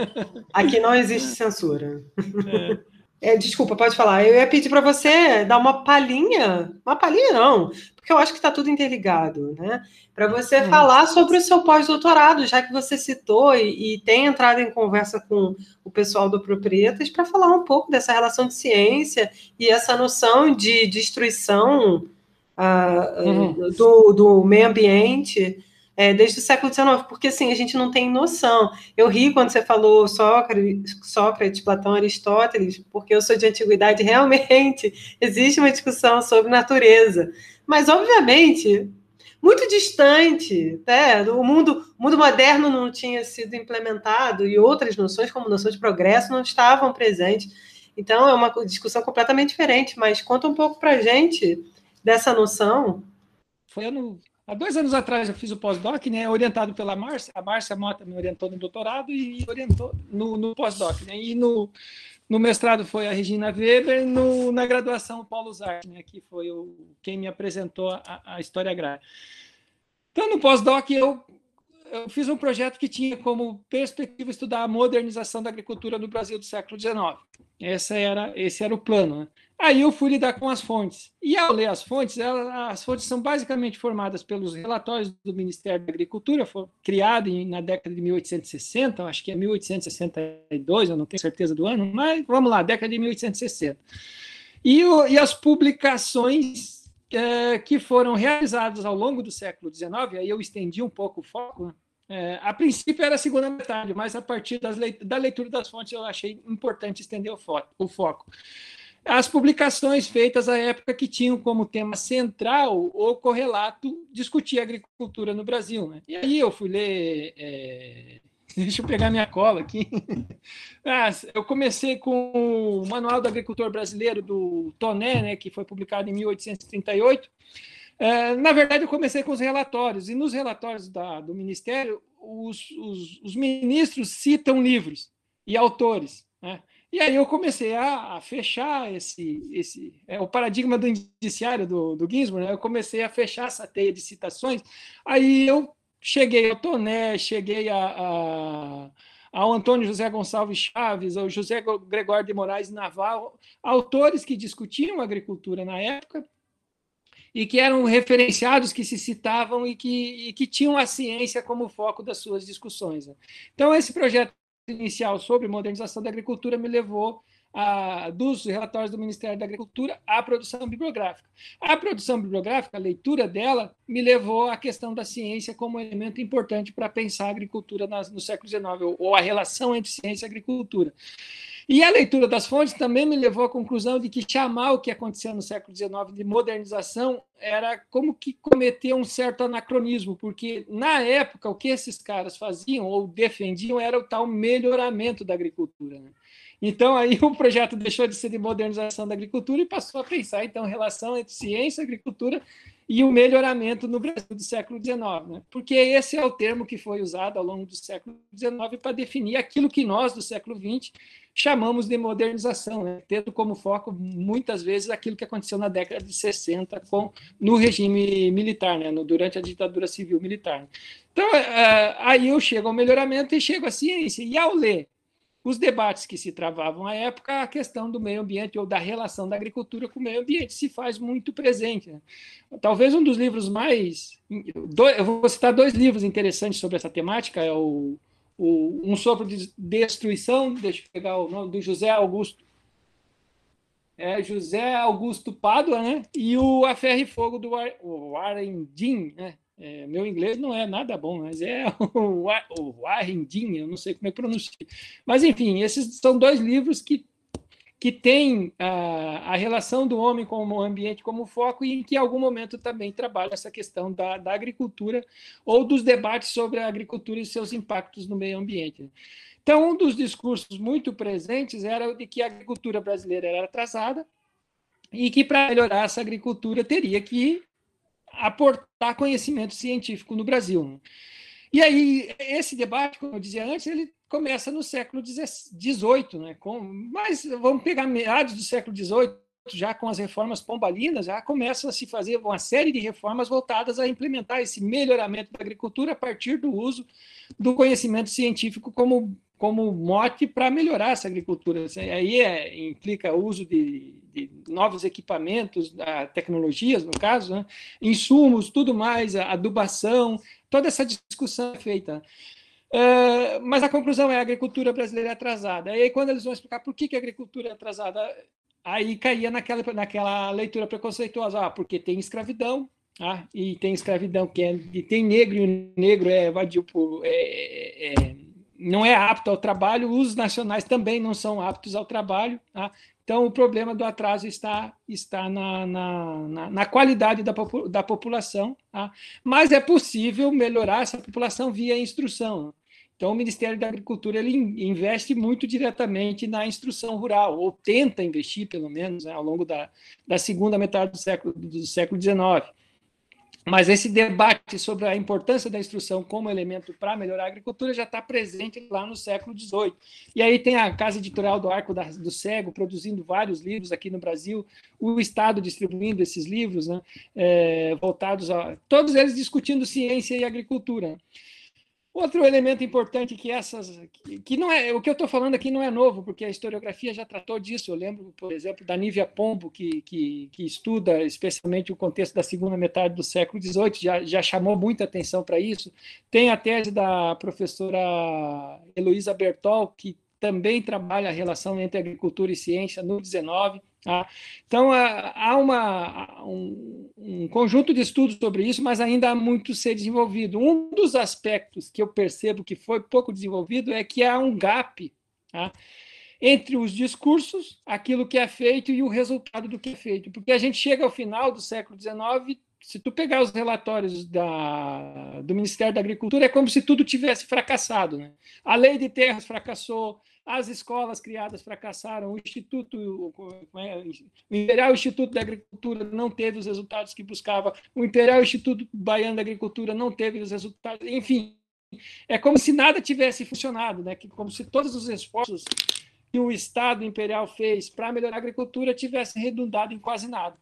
Aqui não existe censura. É. É, desculpa, pode falar. Eu ia pedir para você dar uma palhinha, uma palhinha não, porque eu acho que está tudo interligado, né? Para você é. falar sobre o seu pós-doutorado, já que você citou e, e, tem entrado em conversa com o pessoal do Proprietas para falar um pouco dessa relação de ciência e essa noção de destruição uh, uhum. do, do meio ambiente é, desde o século XIX, porque assim, a gente não tem noção. Eu ri quando você falou Sócrates, Sócrates, Platão, Aristóteles, porque eu sou de antiguidade, realmente existe uma discussão sobre natureza. Mas, obviamente, muito distante, né? o, mundo, mundo moderno não tinha sido implementado e outras noções, como noção de progresso, não estavam presentes. Então, é uma discussão completamente diferente, mas conta um pouco para gente dessa noção.
Foi ano Há dois anos atrás eu fiz o pós-doc, né, orientado pela Márcia. A Márcia Mota me orientou no doutorado e orientou no, no pós-doc. Né, e no, no mestrado foi a Regina Weber, no, na graduação o Paulo Zart, né, que foi o, quem me apresentou a, a história agrária. Então, no pós-doc, eu, eu fiz um projeto que tinha como perspectiva estudar a modernização da agricultura no Brasil do século XIX. Essa era, esse era o plano. Né? Aí eu fui lidar com as fontes. E ao ler as fontes, elas, as fontes são basicamente formadas pelos relatórios do Ministério da Agricultura, foi criado em, na década de 1860, acho que é 1862, eu não tenho certeza do ano, mas vamos lá, década de 1860. E, o, e as publicações é, que foram realizadas ao longo do século XIX, aí eu estendi um pouco o foco, é, a princípio era a segunda metade, mas a partir das, da leitura das fontes eu achei importante estender o, fo o foco as publicações feitas à época que tinham como tema central ou correlato discutir agricultura no Brasil. Né? E aí eu fui ler. É... Deixa eu pegar minha cola aqui. ah, eu comecei com o Manual do Agricultor Brasileiro do Toné, né, que foi publicado em 1838. É, na verdade, eu comecei com os relatórios, e nos relatórios da, do Ministério, os, os, os ministros citam livros e autores. Né? E aí eu comecei a, a fechar esse, esse é o paradigma do indiciário do, do Ginsburg, né? eu comecei a fechar essa teia de citações. Aí eu cheguei ao Toné, cheguei a, a, ao Antônio José Gonçalves Chaves, ao José Gregório de Moraes Naval, autores que discutiam agricultura na época e que eram referenciados, que se citavam e que, e que tinham a ciência como foco das suas discussões. Né? Então, esse projeto inicial sobre modernização da agricultura me levou a, dos relatórios do Ministério da Agricultura à produção bibliográfica. A produção bibliográfica, a leitura dela, me levou à questão da ciência como elemento importante para pensar a agricultura no século XIX, ou, ou a relação entre ciência e agricultura. E a leitura das fontes também me levou à conclusão de que chamar o que aconteceu no século XIX de modernização era como que cometer um certo anacronismo, porque na época o que esses caras faziam ou defendiam era o tal melhoramento da agricultura. Né? Então aí o projeto deixou de ser de modernização da agricultura e passou a pensar então relação entre ciência, agricultura e o melhoramento no Brasil do século XIX, né? porque esse é o termo que foi usado ao longo do século XIX para definir aquilo que nós, do século XX, chamamos de modernização, né? tendo como foco, muitas vezes, aquilo que aconteceu na década de 60 com, no regime militar, né? no, durante a ditadura civil-militar. Então, é, aí eu chego ao melhoramento e chego à ciência, e ao ler os debates que se travavam à época, a questão do meio ambiente ou da relação da agricultura com o meio ambiente se faz muito presente. Né? Talvez um dos livros mais. Eu vou citar dois livros interessantes sobre essa temática: é o, o Um Sopro de Destruição, deixa eu pegar o nome, do José Augusto. É José Augusto Pádua, né? E o A Ferro e Fogo do Warren Dean, né? É, meu inglês não é nada bom, mas é o, o Arrendinha, eu não sei como é que pronuncia. Mas, enfim, esses são dois livros que, que têm a, a relação do homem com o ambiente como foco e em que, em algum momento, também trabalham essa questão da, da agricultura ou dos debates sobre a agricultura e seus impactos no meio ambiente. Então, um dos discursos muito presentes era de que a agricultura brasileira era atrasada e que, para melhorar essa agricultura, teria que aportar conhecimento científico no Brasil. E aí, esse debate, como eu dizia antes, ele começa no século XVIII, né? Com, mas vamos pegar meados do século XVIII, já com as reformas pombalinas, já começam a se fazer uma série de reformas voltadas a implementar esse melhoramento da agricultura a partir do uso do conhecimento científico como como mote para melhorar essa agricultura. Aí é, implica o uso de, de, novos equipamentos, tecnologias, no caso, né? insumos, tudo mais, adubação, toda essa discussão é feita. Uh, mas a conclusão é a agricultura brasileira é atrasada. E aí, quando eles vão explicar por que, que a agricultura é atrasada, aí caía naquela, naquela leitura preconceituosa, ah, porque tem escravidão, ah, e tem escravidão que é, e tem negro, e o negro é vadio por. É, é, é não é apto ao trabalho, os nacionais também não são aptos ao trabalho. Tá? Então, o problema do atraso está, está na, na, na, na qualidade da, da população, tá? mas é possível melhorar essa população via instrução. Então, o Ministério da Agricultura ele investe muito diretamente na instrução rural, ou tenta investir, pelo menos, né, ao longo da, da segunda metade do século, do século XIX. Mas esse debate sobre a importância da instrução como elemento para melhorar a agricultura já está presente lá no século XVIII. E aí tem a Casa Editorial do Arco do Cego produzindo vários livros aqui no Brasil, o Estado distribuindo esses livros, né, é, voltados a. todos eles discutindo ciência e agricultura. Outro elemento importante que essas, que, não é, o que eu estou falando aqui não é novo, porque a historiografia já tratou disso. Eu lembro, por exemplo, da Nívia Pombo, que, que, que estuda especialmente o contexto da segunda metade do século XVIII, já, já chamou muita atenção para isso. Tem a tese da professora Heloísa Bertol, que também trabalha a relação entre agricultura e ciência no 19. Tá? Então, há uma, um, um, conjunto de estudos sobre isso, mas ainda há muito a ser desenvolvido. Um dos aspectos que eu percebo que foi pouco desenvolvido é que há um gap tá? entre os discursos, aquilo que é feito e o resultado do que é feito. Porque a gente chega ao final do século XIX, se tu pegar os relatórios da, do Ministério da Agricultura, é como se tudo tivesse fracassado. Né? A lei de terras fracassou, as escolas criadas fracassaram, o Instituto, é, o Imperial Instituto da Agricultura não teve os resultados que buscava, o Imperial Instituto Baiano da Agricultura não teve os resultados, enfim, é como se nada tivesse funcionado, né? como se todos os esforços que o Estado Imperial fez para melhorar a agricultura tivessem redundado em quase nada.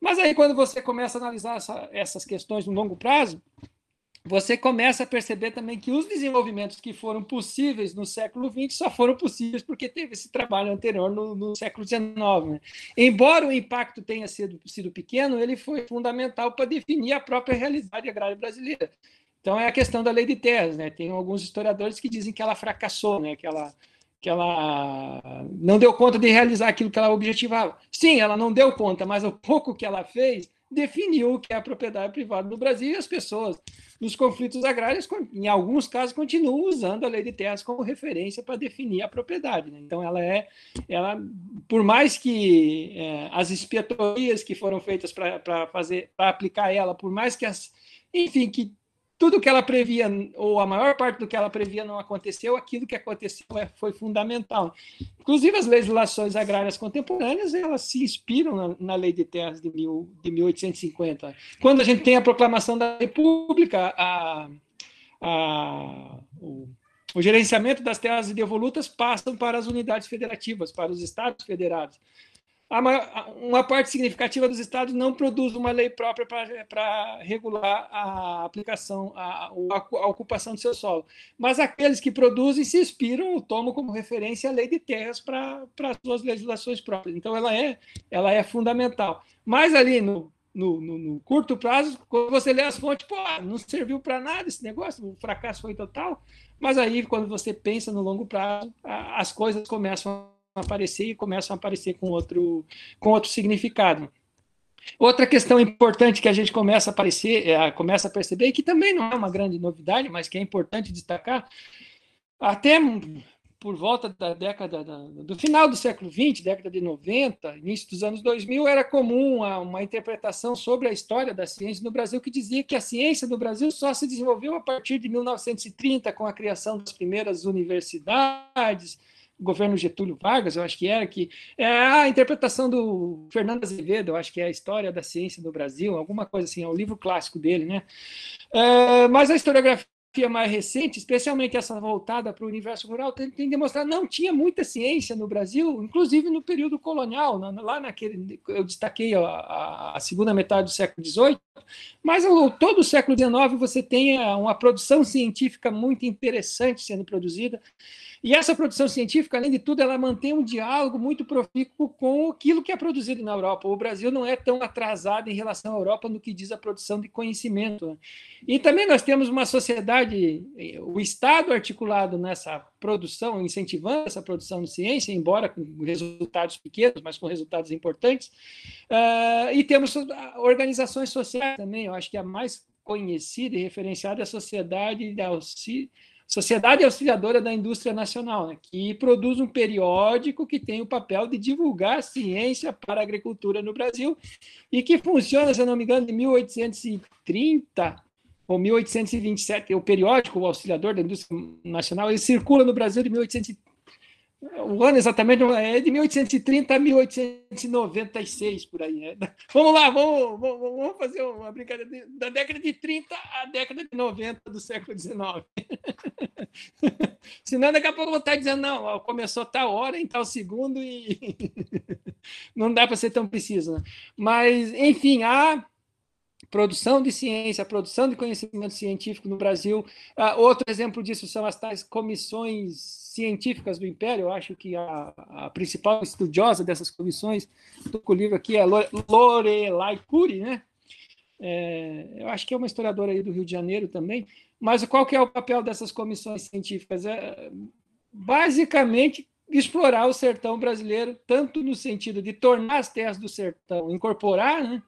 Mas aí, quando você começa a analisar essa, essas questões no longo prazo, você começa a perceber também que os desenvolvimentos que foram possíveis no século XX só foram possíveis porque teve esse trabalho anterior no, no século XIX. Né? Embora o impacto tenha sido, sido pequeno, ele foi fundamental para definir a própria realidade agrária brasileira. Então, é a questão da lei de terras. Né? Tem alguns historiadores que dizem que ela fracassou, né? que, ela, que ela não deu conta de realizar aquilo que ela objetivava. Sim, ela não deu conta, mas o pouco que ela fez definiu o que é a propriedade privada no Brasil e as pessoas nos conflitos agrários, em alguns casos, continuam usando a lei de terras como referência para definir a propriedade. Né? Então, ela é, ela, por mais que é, as expiatorias que foram feitas para fazer, para aplicar ela, por mais que as, enfim, que tudo que ela previa, ou a maior parte do que ela previa não aconteceu, aquilo que aconteceu é, foi fundamental. Inclusive, as legislações agrárias contemporâneas, elas se inspiram na, na Lei de Terras de, mil, de 1850. Quando a gente tem a proclamação da República, a, a, o, o gerenciamento das terras devolutas passam para as unidades federativas, para os estados federados uma parte significativa dos estados não produz uma lei própria para regular a aplicação, a, a, ocupação do seu solo. Mas aqueles que produzem se inspiram ou tomam como referência a lei de terras para as suas legislações próprias. Então, ela é, ela é fundamental. Mas ali no, no, no, no curto prazo, quando você lê as fontes, pô, não serviu para nada esse negócio, o fracasso foi total. Mas aí, quando você pensa no longo prazo, as coisas começam aparecer e começam a aparecer com outro, com outro significado. Outra questão importante que a gente começa a, aparecer, é, começa a perceber, e que também não é uma grande novidade, mas que é importante destacar, até por volta da década da, do final do século XX, década de 90, início dos anos 2000, era comum uma, uma interpretação sobre a história da ciência no Brasil que dizia que a ciência no Brasil só se desenvolveu a partir de 1930 com a criação das primeiras universidades, governo Getúlio Vargas, eu acho que era, que é a interpretação do Fernando Azevedo, eu acho que é a história da ciência do Brasil, alguma coisa assim, é o livro clássico dele, né? É, mas a historiografia mais recente, especialmente essa voltada para o universo rural, tem, tem demonstrado não tinha muita ciência no Brasil, inclusive no período colonial, lá naquele, eu destaquei a, a segunda metade do século XVIII, mas todo o século XIX você tem uma produção científica muito interessante sendo produzida, e essa produção científica, além de tudo, ela mantém um diálogo muito profícuo com aquilo que é produzido na Europa. O Brasil não é tão atrasado em relação à Europa no que diz a produção de conhecimento. Né? E também nós temos uma sociedade, o Estado articulado nessa produção, incentivando essa produção de ciência, embora com resultados pequenos, mas com resultados importantes. Uh, e temos organizações sociais também, eu acho que a mais conhecida e referenciada é a Sociedade de Auxílio Sociedade Auxiliadora da Indústria Nacional, né, que produz um periódico que tem o papel de divulgar ciência para a agricultura no Brasil e que funciona, se não me engano, de 1830 ou 1827. O periódico, o Auxiliador da Indústria Nacional, ele circula no Brasil de 1830 o ano exatamente é de 1830 a 1896, por aí. Né? Vamos lá, vamos, vamos, fazer uma brincadeira da década de 30 à década de 90 do século XIX. Senão, daqui a pouco eu vou estar dizendo, não, começou tal hora, em tal segundo, e não dá para ser tão preciso. Né? Mas, enfim, há produção de ciência, produção de conhecimento científico no Brasil. Uh, outro exemplo disso são as tais comissões científicas do Império. Eu acho que a, a principal estudiosa dessas comissões, estou com o livro aqui, é Lorelai Cury, né? É, eu acho que é uma historiadora aí do Rio de Janeiro também. Mas qual que é o papel dessas comissões científicas? É basicamente explorar o sertão brasileiro, tanto no sentido de tornar as terras do sertão, incorporar, né?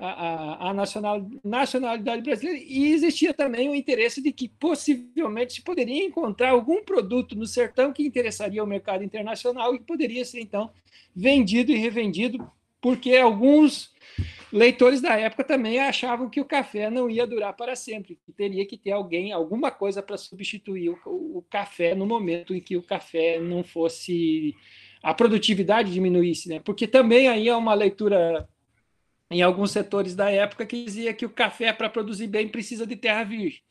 A, a, nacional, nacionalidade brasileira e existia também o interesse de que possivelmente se poderia encontrar algum produto no sertão que interessaria ao mercado internacional e poderia ser então vendido e revendido, porque alguns leitores da época também achavam que o café não ia durar para sempre, que teria que ter alguém, alguma coisa para substituir o, o café no momento em que o café não fosse a produtividade diminuísse, né? Porque também aí é uma leitura em alguns setores da época que dizia que o café, para produzir bem, precisa de terra virgem.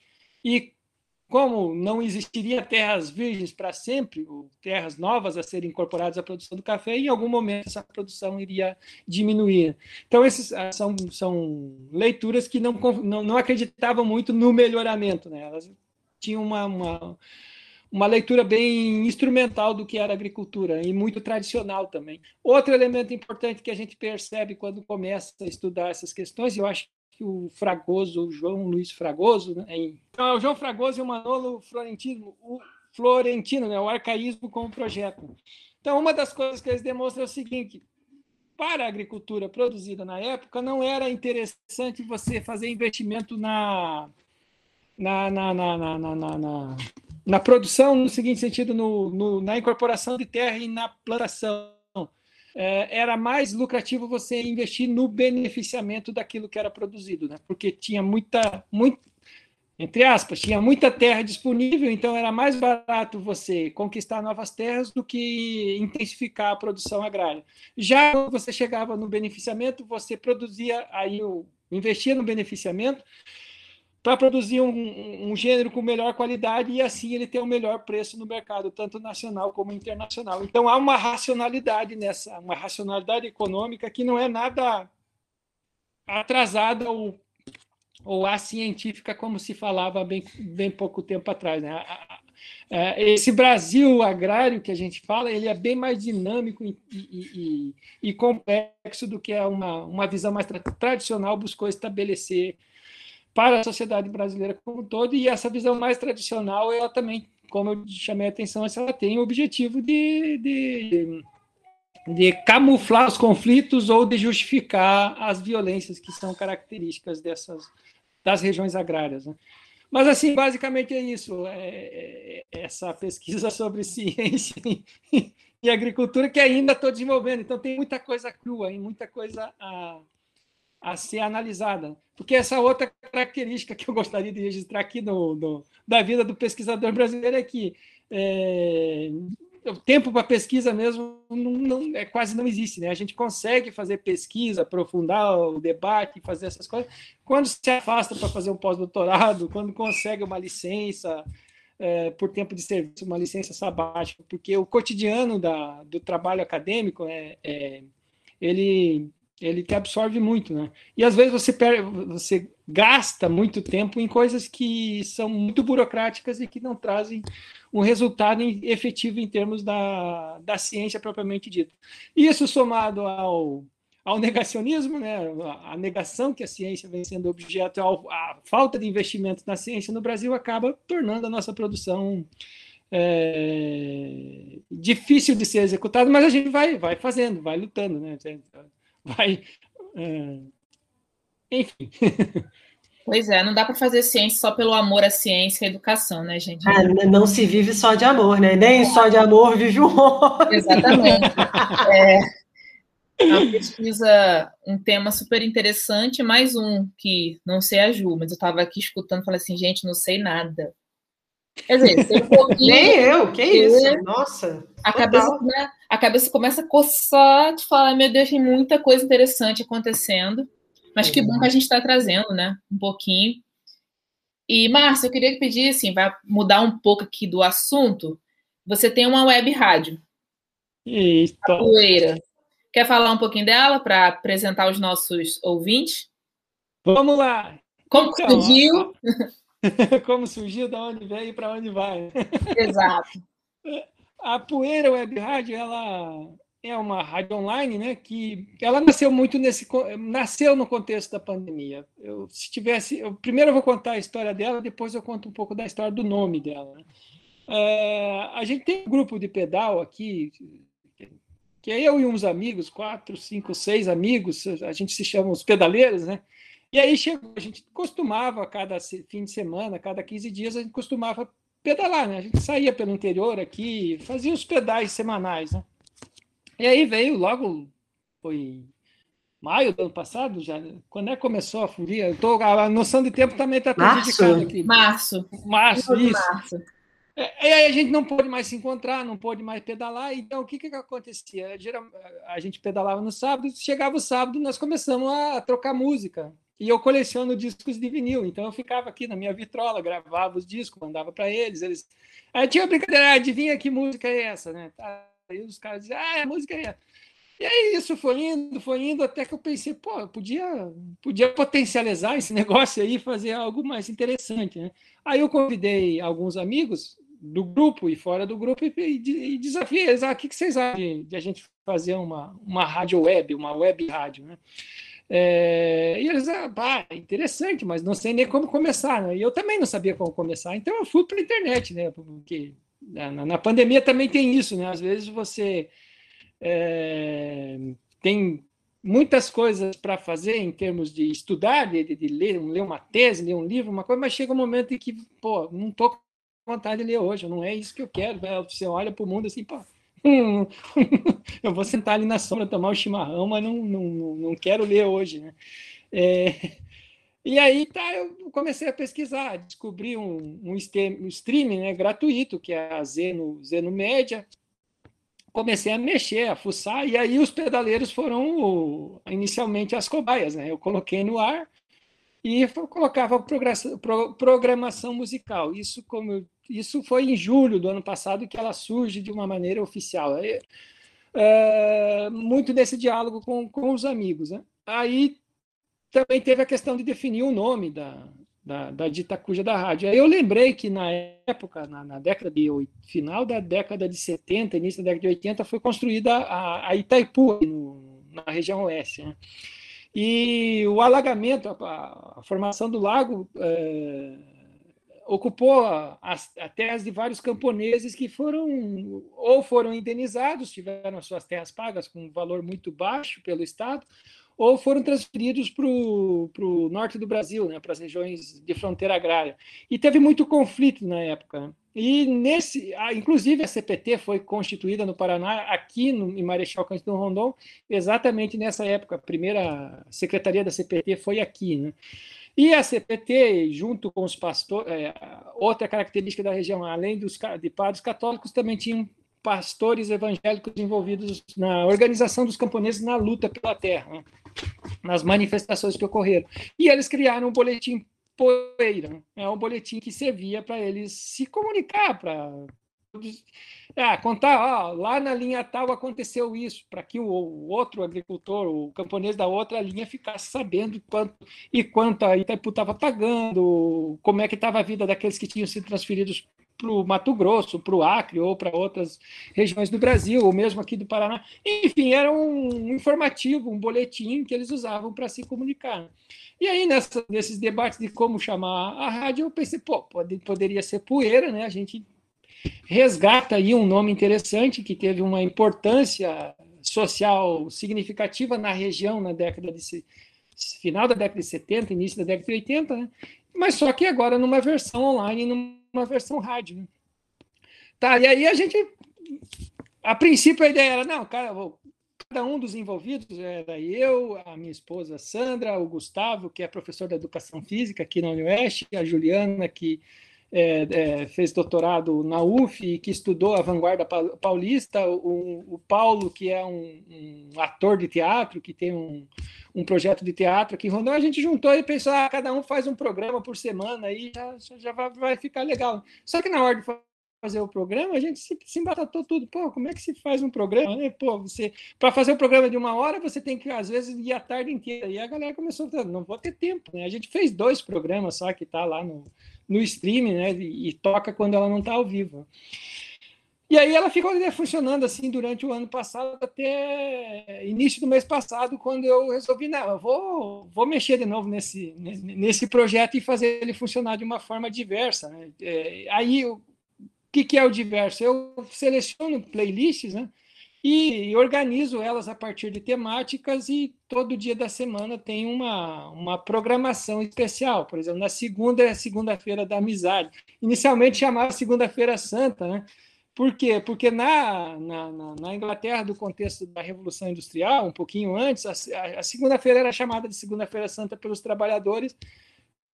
E como não existiria terras virgens para sempre, ou terras novas a serem incorporadas à produção do café, em algum momento essa produção iria diminuir. Então, esses ah, são, são leituras que não, não, não acreditavam muito no melhoramento. Né? Elas tinham uma, uma uma leitura bem instrumental do que era agricultura e muito tradicional também. Outro elemento importante que a gente percebe quando começa a estudar essas questões, eu acho que o Fragoso, o João Luiz Fragoso, né. Então, o João Fragoso e o Manolo Florentino, o Florentino, né, o arcaísmo como projeto. Então, uma das coisas que eles demonstram é o seguinte: para a agricultura produzida na época, não era interessante você fazer investimento na, na, na, na, na, na, na na produção, no seguinte sentido, no, no, na incorporação de terra e na plantação. É, era mais lucrativo você investir no beneficiamento daquilo que era produzido, né? porque tinha muita, muito, entre aspas, tinha muita terra disponível, então era mais barato você conquistar novas terras do que intensificar a produção agrária. Já quando você chegava no beneficiamento, você produzia aí o investia no beneficiamento para produzir um, um, gênero com melhor qualidade e assim ele ter o um melhor preço no mercado, tanto nacional como internacional. Então há uma racionalidade nessa, uma racionalidade econômica que não é nada atrasada ou ou a científica, como se falava bem, bem pouco tempo atrás. Né? Esse Brasil agrário que a gente fala, ele é bem mais dinâmico e, e, e complexo do que uma, uma visão mais tra tradicional buscou estabelecer para a sociedade brasileira como um todo, e essa visão mais tradicional, ela também, como eu chamei a atenção, ela tem o objetivo de, de, de camuflar os conflitos ou de justificar as violências que são características dessas, das regiões agrárias. Né? Mas, assim, basicamente é isso, é, é, essa pesquisa sobre ciência e, e agricultura que ainda estou desenvolvendo. Então, tem muita coisa crua, e muita coisa a, a ser analisada. Porque essa outra característica que eu gostaria de registrar aqui no, no da vida do pesquisador brasileiro é que é, o tempo para pesquisa mesmo não, não, é, quase não existe, né? A gente consegue fazer pesquisa, aprofundar o debate, fazer essas coisas, quando se afasta para fazer um pós-doutorado, quando consegue uma licença é, por tempo de serviço, uma licença sabática, porque o cotidiano da, do trabalho acadêmico é, é ele ele te absorve muito, né? E às vezes você perde, você gasta muito tempo em coisas que são muito burocráticas e que não trazem um resultado efetivo em termos da, da ciência propriamente dita. Isso somado ao, ao negacionismo, né, a negação que a ciência vem sendo objeto, a falta de investimento na ciência no Brasil acaba tornando a nossa produção é, difícil de ser executada, mas a gente vai, vai fazendo, vai lutando, né? Vai, é, enfim.
Pois é, não dá para fazer ciência só pelo amor à ciência e à educação, né, gente?
Ah, não se vive só de amor, né? Nem só de amor vive o homem.
Exatamente. É, uma pesquisa, um tema super interessante, mais um que não sei a Ju, mas eu estava aqui escutando e falei assim, gente, não sei nada.
Quer dizer, sei um pouquinho. Nem eu, que isso? Nossa.
A cabeça, né, a cabeça começa a coçar, de falar, meu Deus, tem muita coisa interessante acontecendo. Mas que bom que a gente está trazendo, né? Um pouquinho. E, Márcia, eu queria pedir, assim, vai mudar um pouco aqui do assunto. Você tem uma web rádio.
Isso.
A Poeira. Quer falar um pouquinho dela para apresentar os nossos ouvintes?
Vamos lá.
Como então, surgiu?
Como surgiu, da onde veio e para onde vai.
Exato.
A Poeira Web Rádio, ela é uma rádio online, né? Que ela nasceu muito nesse, nasceu no contexto da pandemia. Eu, se tivesse, eu, primeiro eu vou contar a história dela, depois eu conto um pouco da história do nome dela. É, a gente tem um grupo de pedal aqui, que é eu e uns amigos, quatro, cinco, seis amigos, a gente se chama os pedaleiros, né? E aí chegou, a gente costumava, cada fim de semana, cada 15 dias, a gente costumava pedalar, né? A gente saía pelo interior aqui, fazia os pedais semanais, né? E aí veio logo, foi maio do ano passado, já, quando é que começou a folia? Tô, a noção de tempo também está prejudicada aqui.
Março.
Março, isso. Março. É, e aí a gente não pôde mais se encontrar, não pôde mais pedalar, então o que, que acontecia? A gente pedalava no sábado, chegava o sábado, nós começamos a trocar música. E eu coleciono discos de vinil, então eu ficava aqui na minha vitrola, gravava os discos, mandava para eles. eles... Aí tinha uma brincadeira, ah, adivinha que música é essa, né? Tá, Aí os caras diziam, ah, a música é. E aí isso foi indo, foi indo, até que eu pensei, pô, eu podia, podia potencializar esse negócio aí, fazer algo mais interessante, né? Aí eu convidei alguns amigos do grupo e fora do grupo e, e, e desafiei eles, ah, o que, que vocês acham de, de, a gente fazer uma, uma rádio web, uma web rádio, né? É, e eles, ah, interessante, mas não sei nem como começar, né? E eu também não sabia como começar, então eu fui para a internet, né? Porque na, na, pandemia também tem isso, né? Às vezes você é, tem muitas coisas para fazer em termos de estudar, de, de, ler, ler uma tese, ler um livro, uma coisa, mas chega um momento em que, pô, não estou com vontade de ler hoje, não é isso que eu quero. Né? Você olha para o mundo assim, pô, eu vou sentar ali na sombra, tomar um chimarrão, mas não, não, não quero ler hoje, né? É, E aí tá, eu comecei a pesquisar, descobri um, um, streaming né, gratuito, que é a Zeno, Zeno Média. Comecei a mexer, a fuçar, e aí os pedaleiros foram inicialmente as cobaias. Né? Eu coloquei no ar e colocava programação musical. Isso, como isso foi em julho do ano passado que ela surge de uma maneira oficial. É, é, muito desse diálogo com, com os amigos. Né? Aí também teve a questão de definir o nome da, da, da dita cuja da rádio. Aí eu lembrei que na época, na, na, década de final da década de 70, início da década de 80, foi construída a, a Itaipu, no, na região oeste. Né? E o alagamento, a, a formação do lago, é, ocupou as, terras de vários camponeses que foram ou foram indenizados, tiveram suas terras pagas com um valor muito baixo pelo Estado, ou foram transferidos para o norte do Brasil, né, para as regiões de fronteira agrária. E teve muito conflito na época. Né? E nesse, inclusive a CPT foi constituída no Paraná, aqui no, em Marechal Cândido Rondon, exatamente nessa época. A primeira secretaria da CPT foi aqui. Né? E a CPT, junto com os pastores, é, outra característica da região, além dos de padres católicos, também tinham pastores evangélicos envolvidos na organização dos camponeses na luta pela terra. Né? nas manifestações que ocorreram. E eles criaram um boletim poeira, é um boletim que servia para eles se comunicar, para é, contar, ó, lá na linha tal aconteceu isso, para que o, o, outro agricultor, o camponês da outra linha ficasse sabendo quanto e quanto a Itaipu estava pagando, como é que estava a vida daqueles que tinham sido transferidos para o Mato Grosso, para o Acre ou para outras regiões do Brasil, ou mesmo aqui do Paraná. Enfim, era um informativo, um boletim que eles usavam para se comunicar. E aí, nessa, nesses debates de como chamar a rádio, eu pensei, pô, pode, poderia ser poeira, né? A gente resgata aí um nome interessante que teve uma importância social significativa na região na década de final da década de 70, início da década de 80, né? mas só que agora numa versão online, numa versão rádio. Né? Tá, e aí a gente, a princípio a ideia era, não, cara, cada um dos envolvidos era eu, a minha esposa Sandra, o Gustavo, que é professor da educação física aqui na Unioeste, a Juliana, que é, é, fez doutorado na UF e que estudou a vanguarda paulista, o, o Paulo, que é um, um, ator de teatro, que tem um, um projeto de teatro aqui em Rondônia, a gente juntou e pensou, ah, cada um faz um programa por semana, aí já, já vai, vai ficar legal. Só que na hora de fazer o programa, a gente se, se embatatou tudo. Pô, como é que se faz um programa? Né? Pô, você para fazer um programa de uma hora, você tem que às vezes ir a tarde inteira. E a galera começou a não vou ter tempo, né? A gente fez dois programas só que tá lá no, no streaming, né? E, toca quando ela não tá ao vivo. E aí ela ficou né, funcionando assim durante o ano passado até início do mês passado, quando eu resolvi, não, eu vou, vou mexer de novo nesse, nesse projeto e fazer ele funcionar de uma forma diversa. Né? É, aí, o que, que é o diverso? Eu seleciono playlists, né? E organizo elas a partir de temáticas e todo dia da semana tem uma, uma programação especial. Por exemplo, na segunda é segunda-feira da amizade. Inicialmente chamava Segunda-feira Santa, né? Por quê? Porque na, na, na, Inglaterra, do contexto da Revolução Industrial, um pouquinho antes, a, a segunda-feira era chamada de Segunda-feira Santa pelos trabalhadores,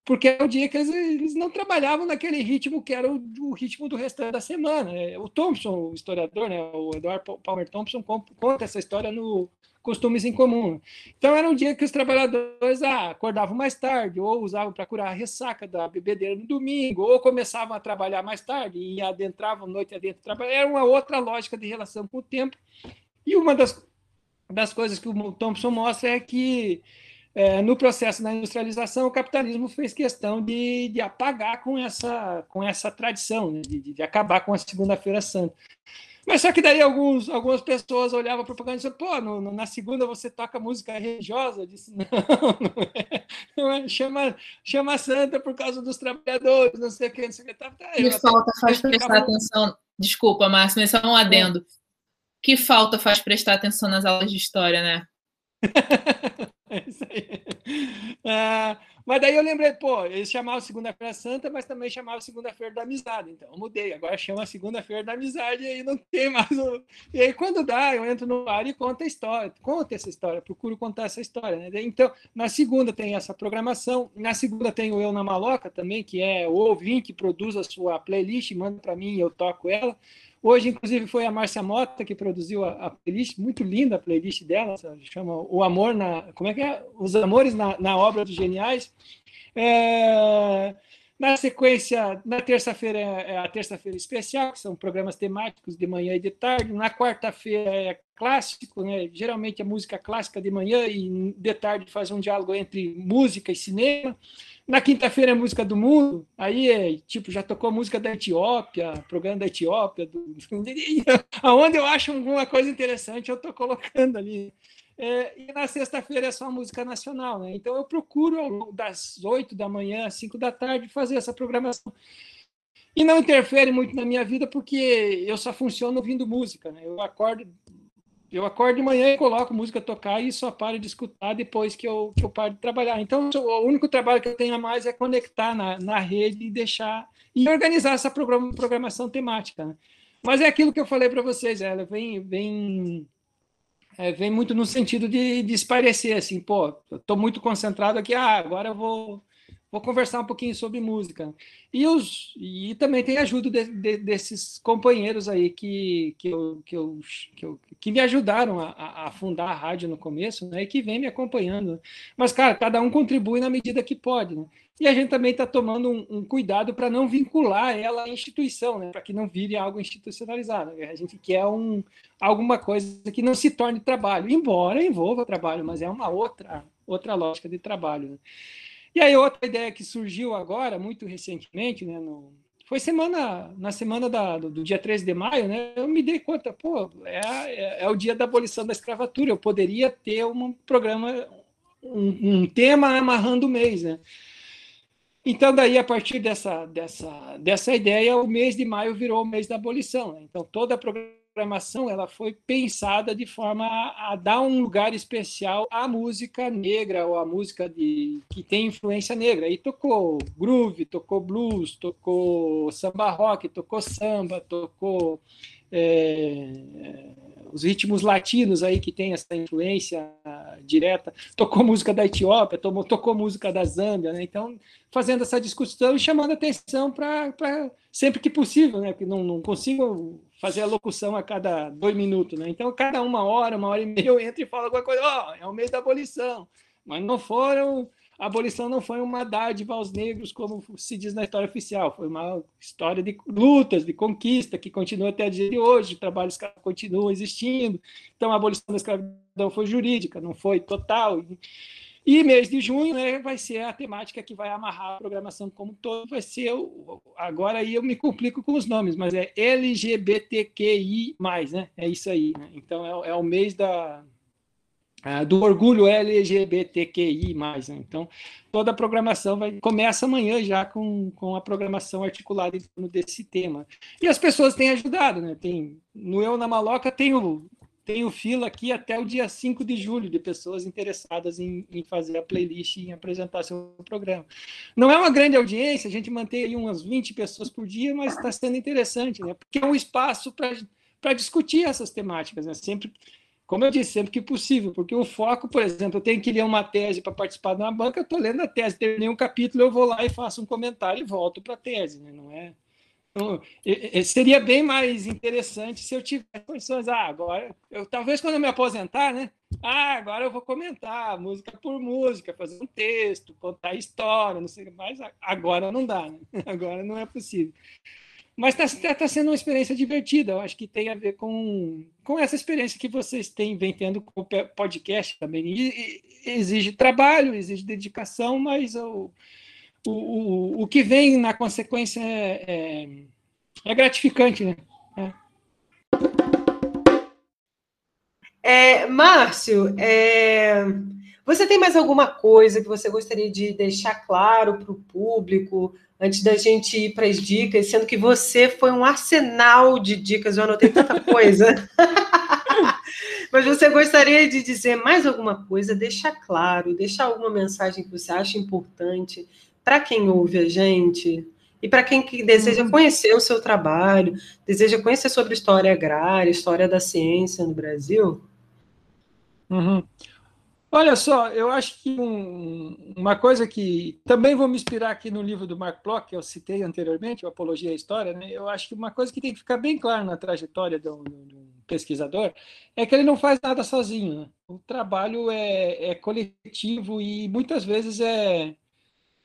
porque é o dia que eles, eles não trabalhavam naquele ritmo que era o, o, ritmo do restante da semana. O Thompson, o historiador, né, o Edward Palmer Thompson, conta essa história no costumes em comum. Então era um dia que os trabalhadores ah, acordavam mais tarde, ou usavam para curar a ressaca da bebedeira no domingo, ou começavam a trabalhar mais tarde e adentravam noite adentro. Era uma outra lógica de relação com o tempo. E uma das, das coisas que o Thompson mostra é que é, no processo da industrialização, o capitalismo fez questão de, de apagar com essa, com essa tradição, né? de, de acabar com a Segunda-feira Santa. Mas só que daí alguns, algumas pessoas olhavam a propaganda e diziam, pô, no, no, na segunda você toca música religiosa? Eu disse, não, não é, não é. Chama, chama santa por causa dos trabalhadores, não sei o que, não sei o que. Tá, tá,
que falta faz prestar atenção, desculpa, Márcio, mas só um adendo. É. Que falta faz prestar atenção nas aulas de história, né?
é isso aí. É, Mas daí eu lembrei, pô, eles chamavam Segunda-feira Santa, mas também chamavam Segunda-feira da Amizade. Então eu mudei, agora chama Segunda-feira da Amizade e aí não tem mais o. E aí quando dá, eu entro no ar e conto a história, conto essa história, procuro contar essa história. Né? Então, na segunda tem essa programação, na segunda tem o Eu na Maloca também, que é o ouvinte que produz a sua playlist, manda para mim e eu toco ela. Hoje, inclusive, foi a Márcia Mota que produziu a, a, playlist, muito linda a playlist dela, chama O Amor na. Como é que é? Os Amores na, na Obra dos Geniais. É, na sequência, na terça-feira é, é a terça-feira especial, que são programas temáticos de manhã e de tarde. Na quarta-feira é clássico, né? geralmente a música clássica de manhã e de tarde faz um diálogo entre música e cinema. Na quinta-feira é música do mundo, aí é tipo, já tocou música da Etiópia, programa da Etiópia, do, aonde eu acho alguma coisa interessante, eu estou colocando ali. É, e na sexta-feira é só música nacional, né? Então eu procuro das oito da manhã às cinco da tarde fazer essa programação. E não interfere muito na minha vida porque eu só funciono ouvindo música, né? Eu acordo eu acordo de manhã e coloco música tocar e só paro de escutar depois que eu, que eu paro de trabalhar. Então, o único trabalho que eu tenho a mais é conectar na, na rede e deixar e organizar essa programação temática. Né? Mas é aquilo que eu falei para vocês, ela vem, vem, é, vem muito no sentido de, de esparecer, assim, pô, estou muito concentrado aqui, ah, agora eu vou vou conversar um pouquinho sobre música. E, os, e também tem ajuda de, de, desses companheiros aí que, que, eu, que, eu, que, eu, que me ajudaram a, a, fundar a rádio no começo, né? E que vem me acompanhando. Mas, cara, cada um contribui na medida que pode, né? E a gente também está tomando um, um cuidado para não vincular ela à instituição, né? Para que não vire algo institucionalizado. Né? A gente quer um, alguma coisa que não se torne trabalho, embora envolva trabalho, mas é uma outra, outra lógica de trabalho. Né? E aí, outra ideia que surgiu agora, muito recentemente, né, no, foi semana, na semana da, do, do, dia 13 de maio, né, eu me dei conta, pô, é, é, é, o dia da abolição da escravatura, eu poderia ter um programa, um, um tema amarrando o mês, né? Então, daí, a partir dessa, dessa, dessa ideia, o mês de maio virou o mês da abolição. Né? Então, toda a programação programação ela foi pensada de forma a, a, dar um lugar especial à música negra ou à música de, que tem influência negra. E tocou groove, tocou blues, tocou samba rock, tocou samba, tocou é, os ritmos latinos aí que tem essa influência direta, tocou música da Etiópia, tocou, tocou música da Zâmbia, né? então fazendo essa discussão e chamando atenção para sempre que possível, né? que não, não consigo fazer a locução a cada dois minutos, né? então cada uma hora, uma hora e meia eu entro e falo alguma coisa, ó, oh, é o mês da abolição, mas não foram a abolição não foi uma dádiva aos negros, como se diz na história oficial, foi uma história de lutas, de conquista, que continua até o dia de hoje, o trabalho escravo continua existindo. Então, a abolição da escravidão foi jurídica, não foi total. E mês de junho né, vai ser a temática que vai amarrar a programação como todo, vai ser, o, agora aí eu me complico com os nomes, mas é LGBTQI+, né? É isso aí, né? Então é, é o mês da, é, do orgulho LGBTQI+. Né? Então, toda a programação vai, começa amanhã já com, com a programação articulada em torno desse tema. E as pessoas têm ajudado, né? Tem, no Eu na Maloca tem o, tem o fila aqui até o dia 5 de julho de pessoas interessadas em, em fazer a playlist e em apresentar seu programa. Não é uma grande audiência, a gente mantém aí umas 20 pessoas por dia, mas está sendo interessante, né? Porque é um espaço para discutir essas temáticas, né? Sempre como eu disse, sempre que possível, porque o foco, por exemplo, eu tenho que ler uma tese para participar de uma banca, estou lendo a tese, terminei um capítulo, eu vou lá e faço um comentário e volto para a tese, né? não é? Então, seria bem mais interessante se eu tivesse condições. Ah, agora, eu, talvez quando eu me aposentar, né? Ah, agora eu vou comentar música por música, fazer um texto, contar história, não sei mais. Agora não dá, né? Agora não é possível. Mas está tá sendo uma experiência divertida, eu acho que tem a ver com, com essa experiência que vocês têm, vem tendo com o podcast também. E, e, exige trabalho, exige dedicação, mas o, o, o, o que vem na consequência é, é, é gratificante, né?
É. é Márcio, é, você tem mais alguma coisa que você gostaria de deixar claro para o público? antes da gente ir para as dicas, sendo que você foi um arsenal de dicas, eu anotei tanta coisa. Mas você gostaria de dizer mais alguma coisa, deixar claro, deixar alguma mensagem que você acha importante para quem ouve a gente e para quem que deseja uhum. conhecer o seu trabalho, deseja conhecer sobre história agrária, história da ciência no Brasil?
Uhum. Olha só, eu acho que um, uma coisa que também vou me inspirar aqui no livro do Mark Bloch, que eu citei anteriormente, o Apologia à História, né? eu acho que uma coisa que tem que ficar bem clara na trajetória de um, de um pesquisador é que ele não faz nada sozinho. Né? O trabalho é, é, coletivo e muitas vezes é,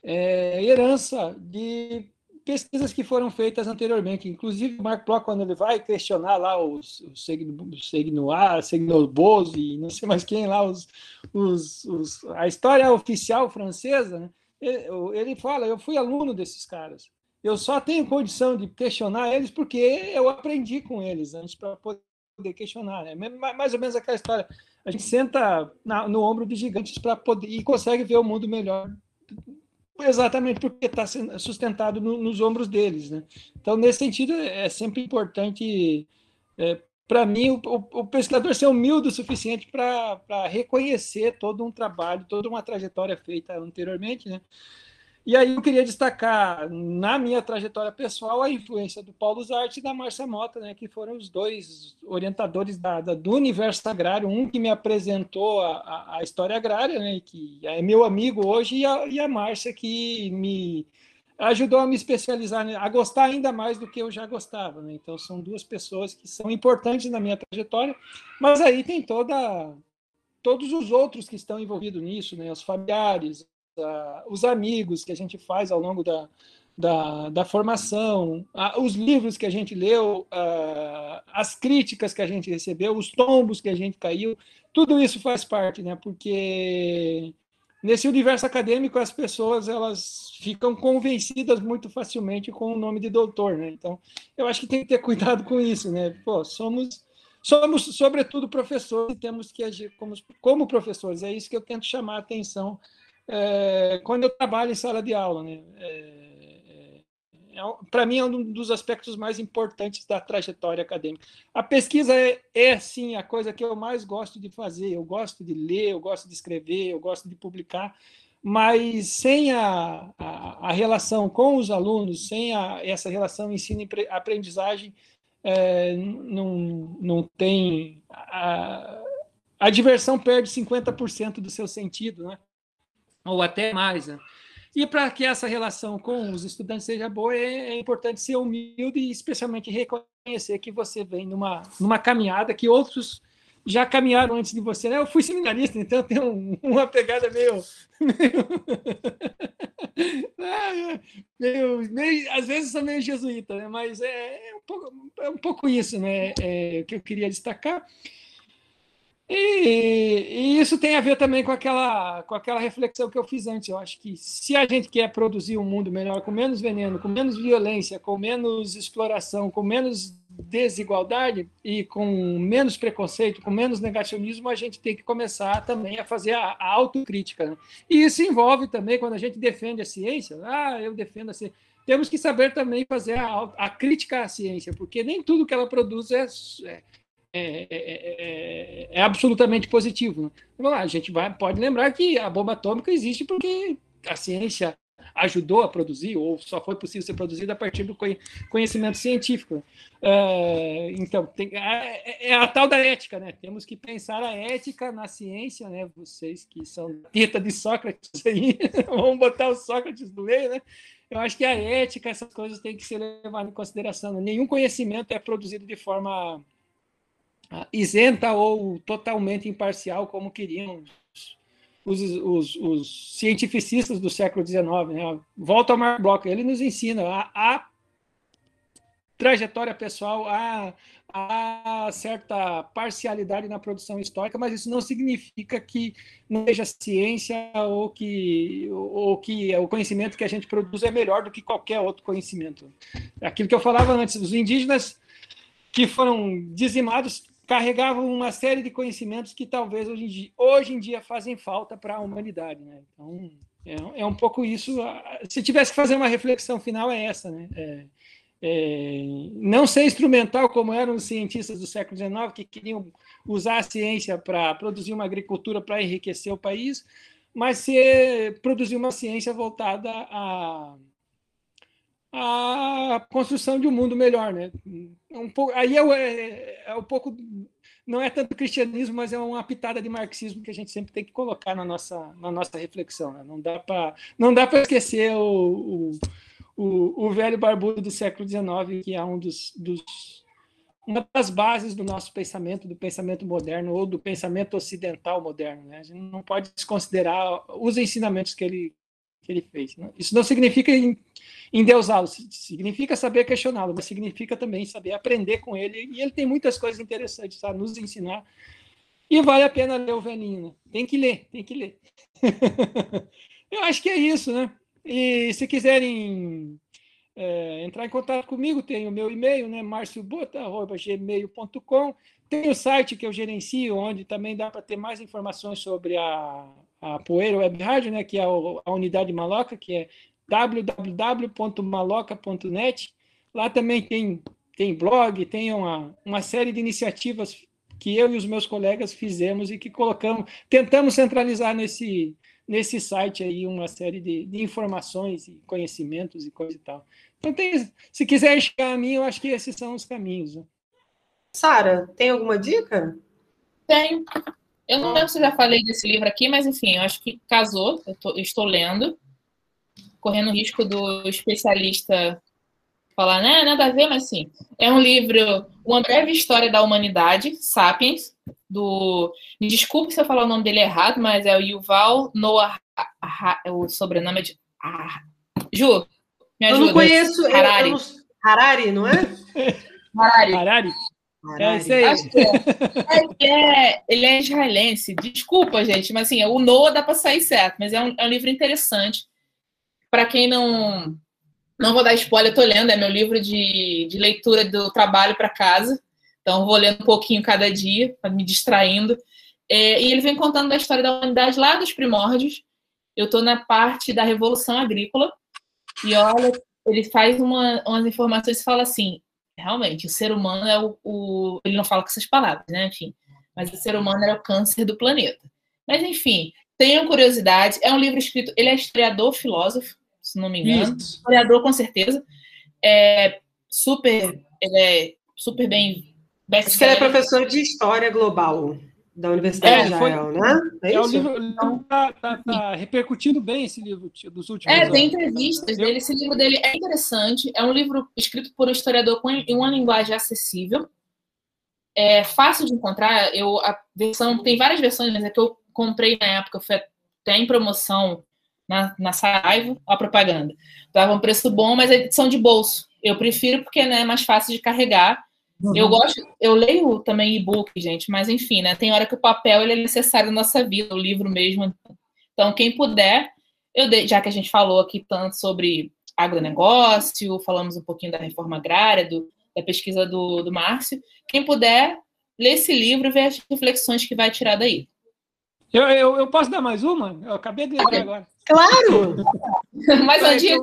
é herança de pesquisas que foram feitas anteriormente. Inclusive, o Mark Bloch, quando ele vai questionar lá os, os Segnoir, Segnobose e não sei mais quem lá, os, os, os, a história oficial francesa, né? ele, ele fala, eu fui aluno desses caras. Eu só tenho condição de questionar eles porque eu aprendi com eles antes para poder questionar. Né? Mais ou menos aquela história. A gente senta na, no ombro de gigantes para poder e consegue ver o mundo melhor exatamente porque está sustentado no, nos ombros deles. Né? Então, nesse sentido, é sempre importante, é, para mim, o, o, pesquisador ser humilde o suficiente para reconhecer todo um trabalho, toda uma trajetória feita anteriormente. Né? E aí eu queria destacar, na minha trajetória pessoal, a influência do Paulo Zarte e da Márcia Mota, né, que foram os dois orientadores da, da, do universo agrário, um que me apresentou a, a, história agrária, né, que é meu amigo hoje, e a, e a Márcia, que me ajudou a me especializar, né, a gostar ainda mais do que eu já gostava. Né? Então, são duas pessoas que são importantes na minha trajetória, mas aí tem toda todos os outros que estão envolvidos nisso, né? os familiares, os amigos que a gente faz ao longo da, da, da formação, os livros que a gente leu, as críticas que a gente recebeu, os tombos que a gente caiu, tudo isso faz parte, né? Porque nesse universo acadêmico as pessoas elas ficam convencidas muito facilmente com o nome de doutor, né? Então, eu acho que tem que ter cuidado com isso, né? Pô, somos somos sobretudo professores e temos que agir como, como professores. É isso que eu tento chamar a atenção é, quando eu trabalho em sala de aula. Né? É, é, é Para mim, é um dos aspectos mais importantes da trajetória acadêmica. A pesquisa é, é, sim, a coisa que eu mais gosto de fazer. Eu gosto de ler, eu gosto de escrever, eu gosto de publicar, mas sem a, a, a relação com os alunos, sem a, essa relação ensino-aprendizagem, é, não, não tem. A, a diversão perde 50% do seu sentido, né? Ou até mais. Né? E para que essa relação com os estudantes seja boa, é, é, importante ser humilde e especialmente reconhecer que você vem numa, numa caminhada que outros já caminharam antes de você. Né? Eu fui seminarista, então tenho um, uma pegada meio. meio, meio, meio, às vezes sou meio jesuíta, né? mas é, é, um pouco, é um pouco isso né? É, que eu queria destacar. E, e, isso tem a ver também com aquela, com aquela reflexão que eu fiz antes. Eu acho que se a gente quer produzir um mundo melhor, com menos veneno, com menos violência, com menos exploração, com menos desigualdade e com menos preconceito, com menos negacionismo, a gente tem que começar também a fazer a, a autocrítica. Né? E isso envolve também quando a gente defende a ciência. Ah, eu defendo a ciência. Temos que saber também fazer a, a crítica à ciência, porque nem tudo que ela produz é, é é, é, é, absolutamente positivo. Né? A gente vai, pode lembrar que a bomba atômica existe porque a ciência ajudou a produzir, ou só foi possível ser produzida a partir do conhecimento científico. É, então, tem, é, a tal da ética, né? Temos que pensar a ética na ciência, né? Vocês que são teta de Sócrates aí, vamos botar o Sócrates no meio, né? Eu acho que a ética, essas coisas têm que ser levadas em consideração. Nenhum conhecimento é produzido de forma isenta ou totalmente imparcial, como queriam os, os, os cientificistas do século XIX. Né? Volta ao Mark Bloch, ele nos ensina a, a trajetória pessoal, a, a certa parcialidade na produção histórica, mas isso não significa que não seja ciência ou que, ou que o conhecimento que a gente produz é melhor do que qualquer outro conhecimento. Aquilo que eu falava antes, os indígenas que foram dizimados carregavam uma série de conhecimentos que talvez hoje em dia, hoje em dia fazem falta para a humanidade. Né? Então, é, é, um pouco isso. Se tivesse que fazer uma reflexão final, é essa. Né? É, é, não ser instrumental como eram os cientistas do século XIX que queriam usar a ciência para produzir uma agricultura para enriquecer o país, mas ser produzir uma ciência voltada a a construção de um mundo melhor, né? Um pouco, aí é, é, é, um pouco não é tanto cristianismo, mas é uma pitada de marxismo que a gente sempre tem que colocar na nossa na nossa reflexão. Né? Não dá para não dá para esquecer o, o, o, o, velho barbudo do século XIX, que é um dos, dos uma das bases do nosso pensamento, do pensamento moderno ou do pensamento ocidental moderno. Né? A gente não pode desconsiderar os ensinamentos que ele que ele fez. Né? Isso não significa endeusá-lo, significa saber questioná-lo, mas significa também saber aprender com ele. E ele tem muitas coisas interessantes a nos ensinar. E vale a pena ler o velhinho. Né? Tem que ler, tem que ler. Eu acho que é isso, né? E se quiserem é, entrar em contato comigo, tem o meu e-mail, né? marciobota.gmail.com. Tem o site que eu gerencio, onde também dá para ter mais informações sobre a, a Poeira Web Rádio, né, que é a unidade Maloca, que é www.maloca.net. Lá também tem, tem blog, tem uma, uma série de iniciativas que eu e os meus colegas fizemos e que colocamos, tentamos centralizar nesse, nesse site aí uma série de, de informações e conhecimentos e coisa e tal. Então, tem, se quiser chegar a mim, eu acho que esses são os caminhos. Né?
Sara, tem alguma dica?
Tem. Eu não lembro se eu já falei desse livro aqui, mas enfim, eu acho que casou. Eu, tô, eu estou lendo, correndo o risco do especialista falar, né, nada a ver, mas sim. É um livro, Uma Breve História da Humanidade, Sapiens, do. Me desculpe se eu falar o nome dele errado, mas é o Yuval Noah. O sobrenome é de. Ah, Ju,
me ajuda. Eu não conheço. Harari. Eu, eu não... Harari, não é?
Harari. Harari.
É isso aí. É. é, ele é israelense. Desculpa, gente, mas assim, o Noah dá para sair certo, mas é um, é um livro interessante. Para quem não. Não vou dar spoiler, eu tô lendo, é meu livro de, de leitura do trabalho para casa. Então, vou lendo um pouquinho cada dia, me distraindo. É, e ele vem contando da história da humanidade lá dos primórdios. Eu estou na parte da Revolução Agrícola. E olha, ele faz uma, umas informações e fala assim: realmente, o ser humano é o, o, Ele não fala com essas palavras, né? Enfim. Mas o ser humano é o câncer do planeta. Mas, enfim, tenham curiosidade. É um livro escrito. Ele é historiador, filósofo, se não me engano. Isso. Historiador, com certeza. É super. Ele é super bem.
Acho que ele é professor de história global da Universidade é, de Israel, foi, né?
É, é o livro está tá, tá repercutindo bem esse livro dos últimos
é, anos. É, tem entrevistas dele. Esse livro dele é interessante. É um livro escrito por um historiador com uma linguagem acessível. É fácil de encontrar. Eu, a versão tem várias versões, mas é que eu comprei na época, foi até em promoção na, na Saraiva, a propaganda. Dava um preço bom, mas é edição de bolso. Eu prefiro porque né, é mais fácil de carregar Uhum. Eu gosto, eu leio também e-book, gente, mas enfim, né? Tem hora que o papel ele é necessário na nossa vida, o livro mesmo. Então, quem puder, eu de, já que a gente falou aqui tanto sobre agronegócio, falamos um pouquinho da reforma agrária, do, da pesquisa do, do Márcio, quem puder, lê esse livro e vê as reflexões que vai tirar daí.
Eu, eu, eu posso dar mais uma? Eu acabei de lembrar agora.
Claro!
mais uma dica.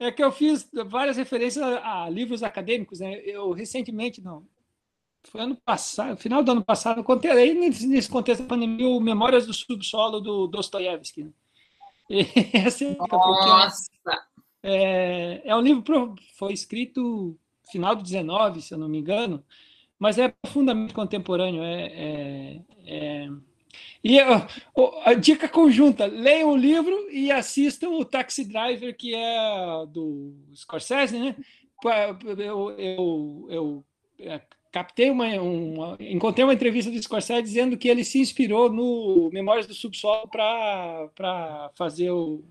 É que eu fiz várias referências a, livros acadêmicos, né? Eu recentemente, não, foi ano passado, final do ano passado, contei nesse contexto da pandemia o Memórias do Subsolo do Dostoiévski. Né? Essa é
Nossa!
É, é um livro foi escrito final do 19, se eu não me engano, mas é profundamente contemporâneo. É, é, é e a, a dica conjunta: leiam o livro e assistam o Taxi Driver, que é do Scorsese, né? Eu, eu, eu é, captei uma, uma, encontrei uma entrevista do Scorsese dizendo que ele se inspirou no Memórias do Subsolo para fazer o,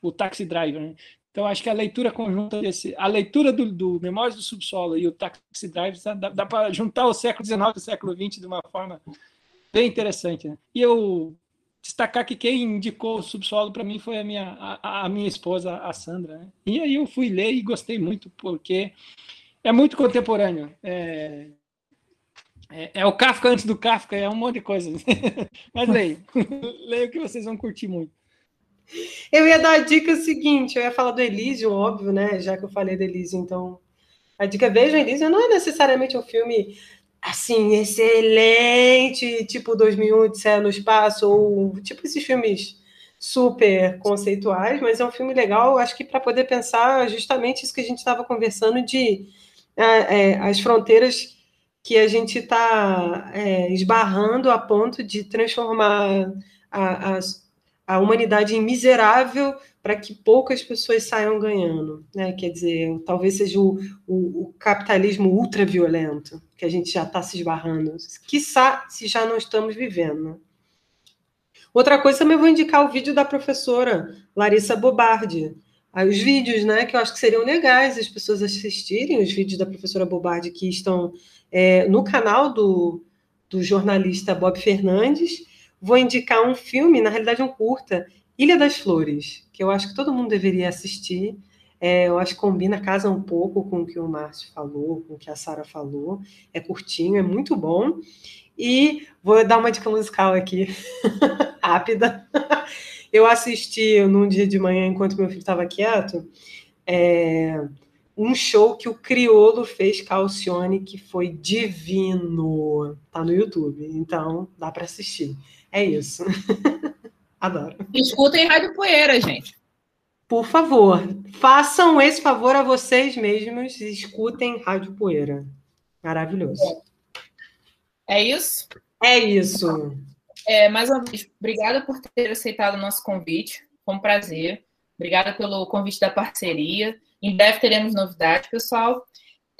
o Taxi Driver. Né? Então acho que a leitura conjunta desse, a leitura do, do Memórias do Subsolo e o Taxi Driver dá, dá para juntar o século XIX e o século XX de uma forma bem interessante. Né? E eu destacar que quem indicou o subsolo para mim foi a minha, a, a, minha esposa, a Sandra. Né? E aí eu fui ler e gostei muito, porque é muito contemporâneo. É, é, é o Kafka antes do Kafka, é um monte de coisa. Mas leio, leio que vocês vão curtir muito.
Eu ia dar a dica seguinte, eu ia falar do Elísio, óbvio, né? Já que eu falei do Elísio, então A dica Vejam Elisa não é necessariamente um filme assim, excelente, tipo 2001, Odisseia no Espaço, ou tipo esses filmes super conceituais, mas é um filme legal, acho que para poder pensar justamente isso que a gente estava conversando de é, é, as fronteiras que a gente está é, esbarrando a ponto de transformar a, a, a humanidade em miserável para que poucas pessoas saiam ganhando. Né? Quer dizer, talvez seja o, o, o capitalismo ultraviolento que a gente já está se esbarrando. Quiçá se já não estamos vivendo. Outra coisa, também vou indicar o vídeo da professora Larissa Bobardi. Os vídeos, né, que eu acho que seriam legais as pessoas assistirem, os vídeos da professora Bobardi que estão é, no canal do, do jornalista Bob Fernandes. Vou indicar um filme, na realidade um curta, Ilha das Flores, que eu acho que todo mundo deveria assistir. É, eu acho que combina, casa um pouco com o que o Márcio falou, com o que a Sara falou. É curtinho, é muito bom. E vou dar uma dica musical aqui, rápida. Eu assisti num dia de manhã, enquanto meu filho estava quieto, é, um show que o Criolo fez com a Alcione, que foi divino. Tá no YouTube, então dá para assistir. É isso. Adoro.
Escutem Rádio Poeira, gente.
Por favor, façam esse favor a vocês mesmos e escutem Rádio Poeira. Maravilhoso.
É isso?
É isso.
É, mais uma vez, obrigada por ter aceitado o nosso convite. Foi um prazer. Obrigada pelo convite da parceria. Em breve teremos novidades, pessoal.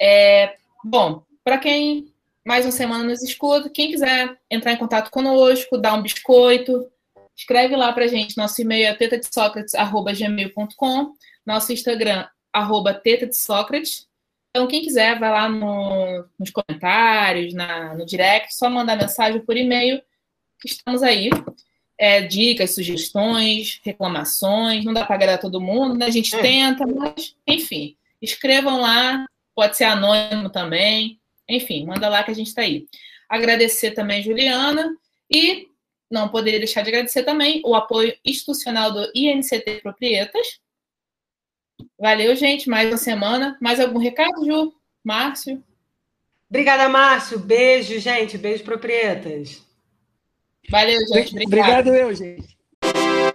É, bom, para quem mais uma semana nos escuta, quem quiser entrar em contato conosco, dar um biscoito, Escreve lá para gente. Nosso e-mail é tetadesocrates.gmail.com, nosso Instagram, arroba tetadesocrates. Então, quem quiser, vai lá no, nos comentários, na, no direct, só mandar mensagem por e-mail, que estamos aí. É, dicas, sugestões, reclamações, não dá para agradar todo mundo, né? A gente é. tenta, mas, enfim, escrevam lá, pode ser anônimo também, enfim, manda lá que a gente está aí. Agradecer também, Juliana, e não poderia deixar de agradecer também o apoio institucional do INCT Proprietas. Valeu, gente. Mais uma semana. Mais algum recado, Ju? Márcio?
Obrigada, Márcio. Beijo, gente. Beijo, Proprietas.
Valeu, gente.
Obrigado, Obrigado eu, gente.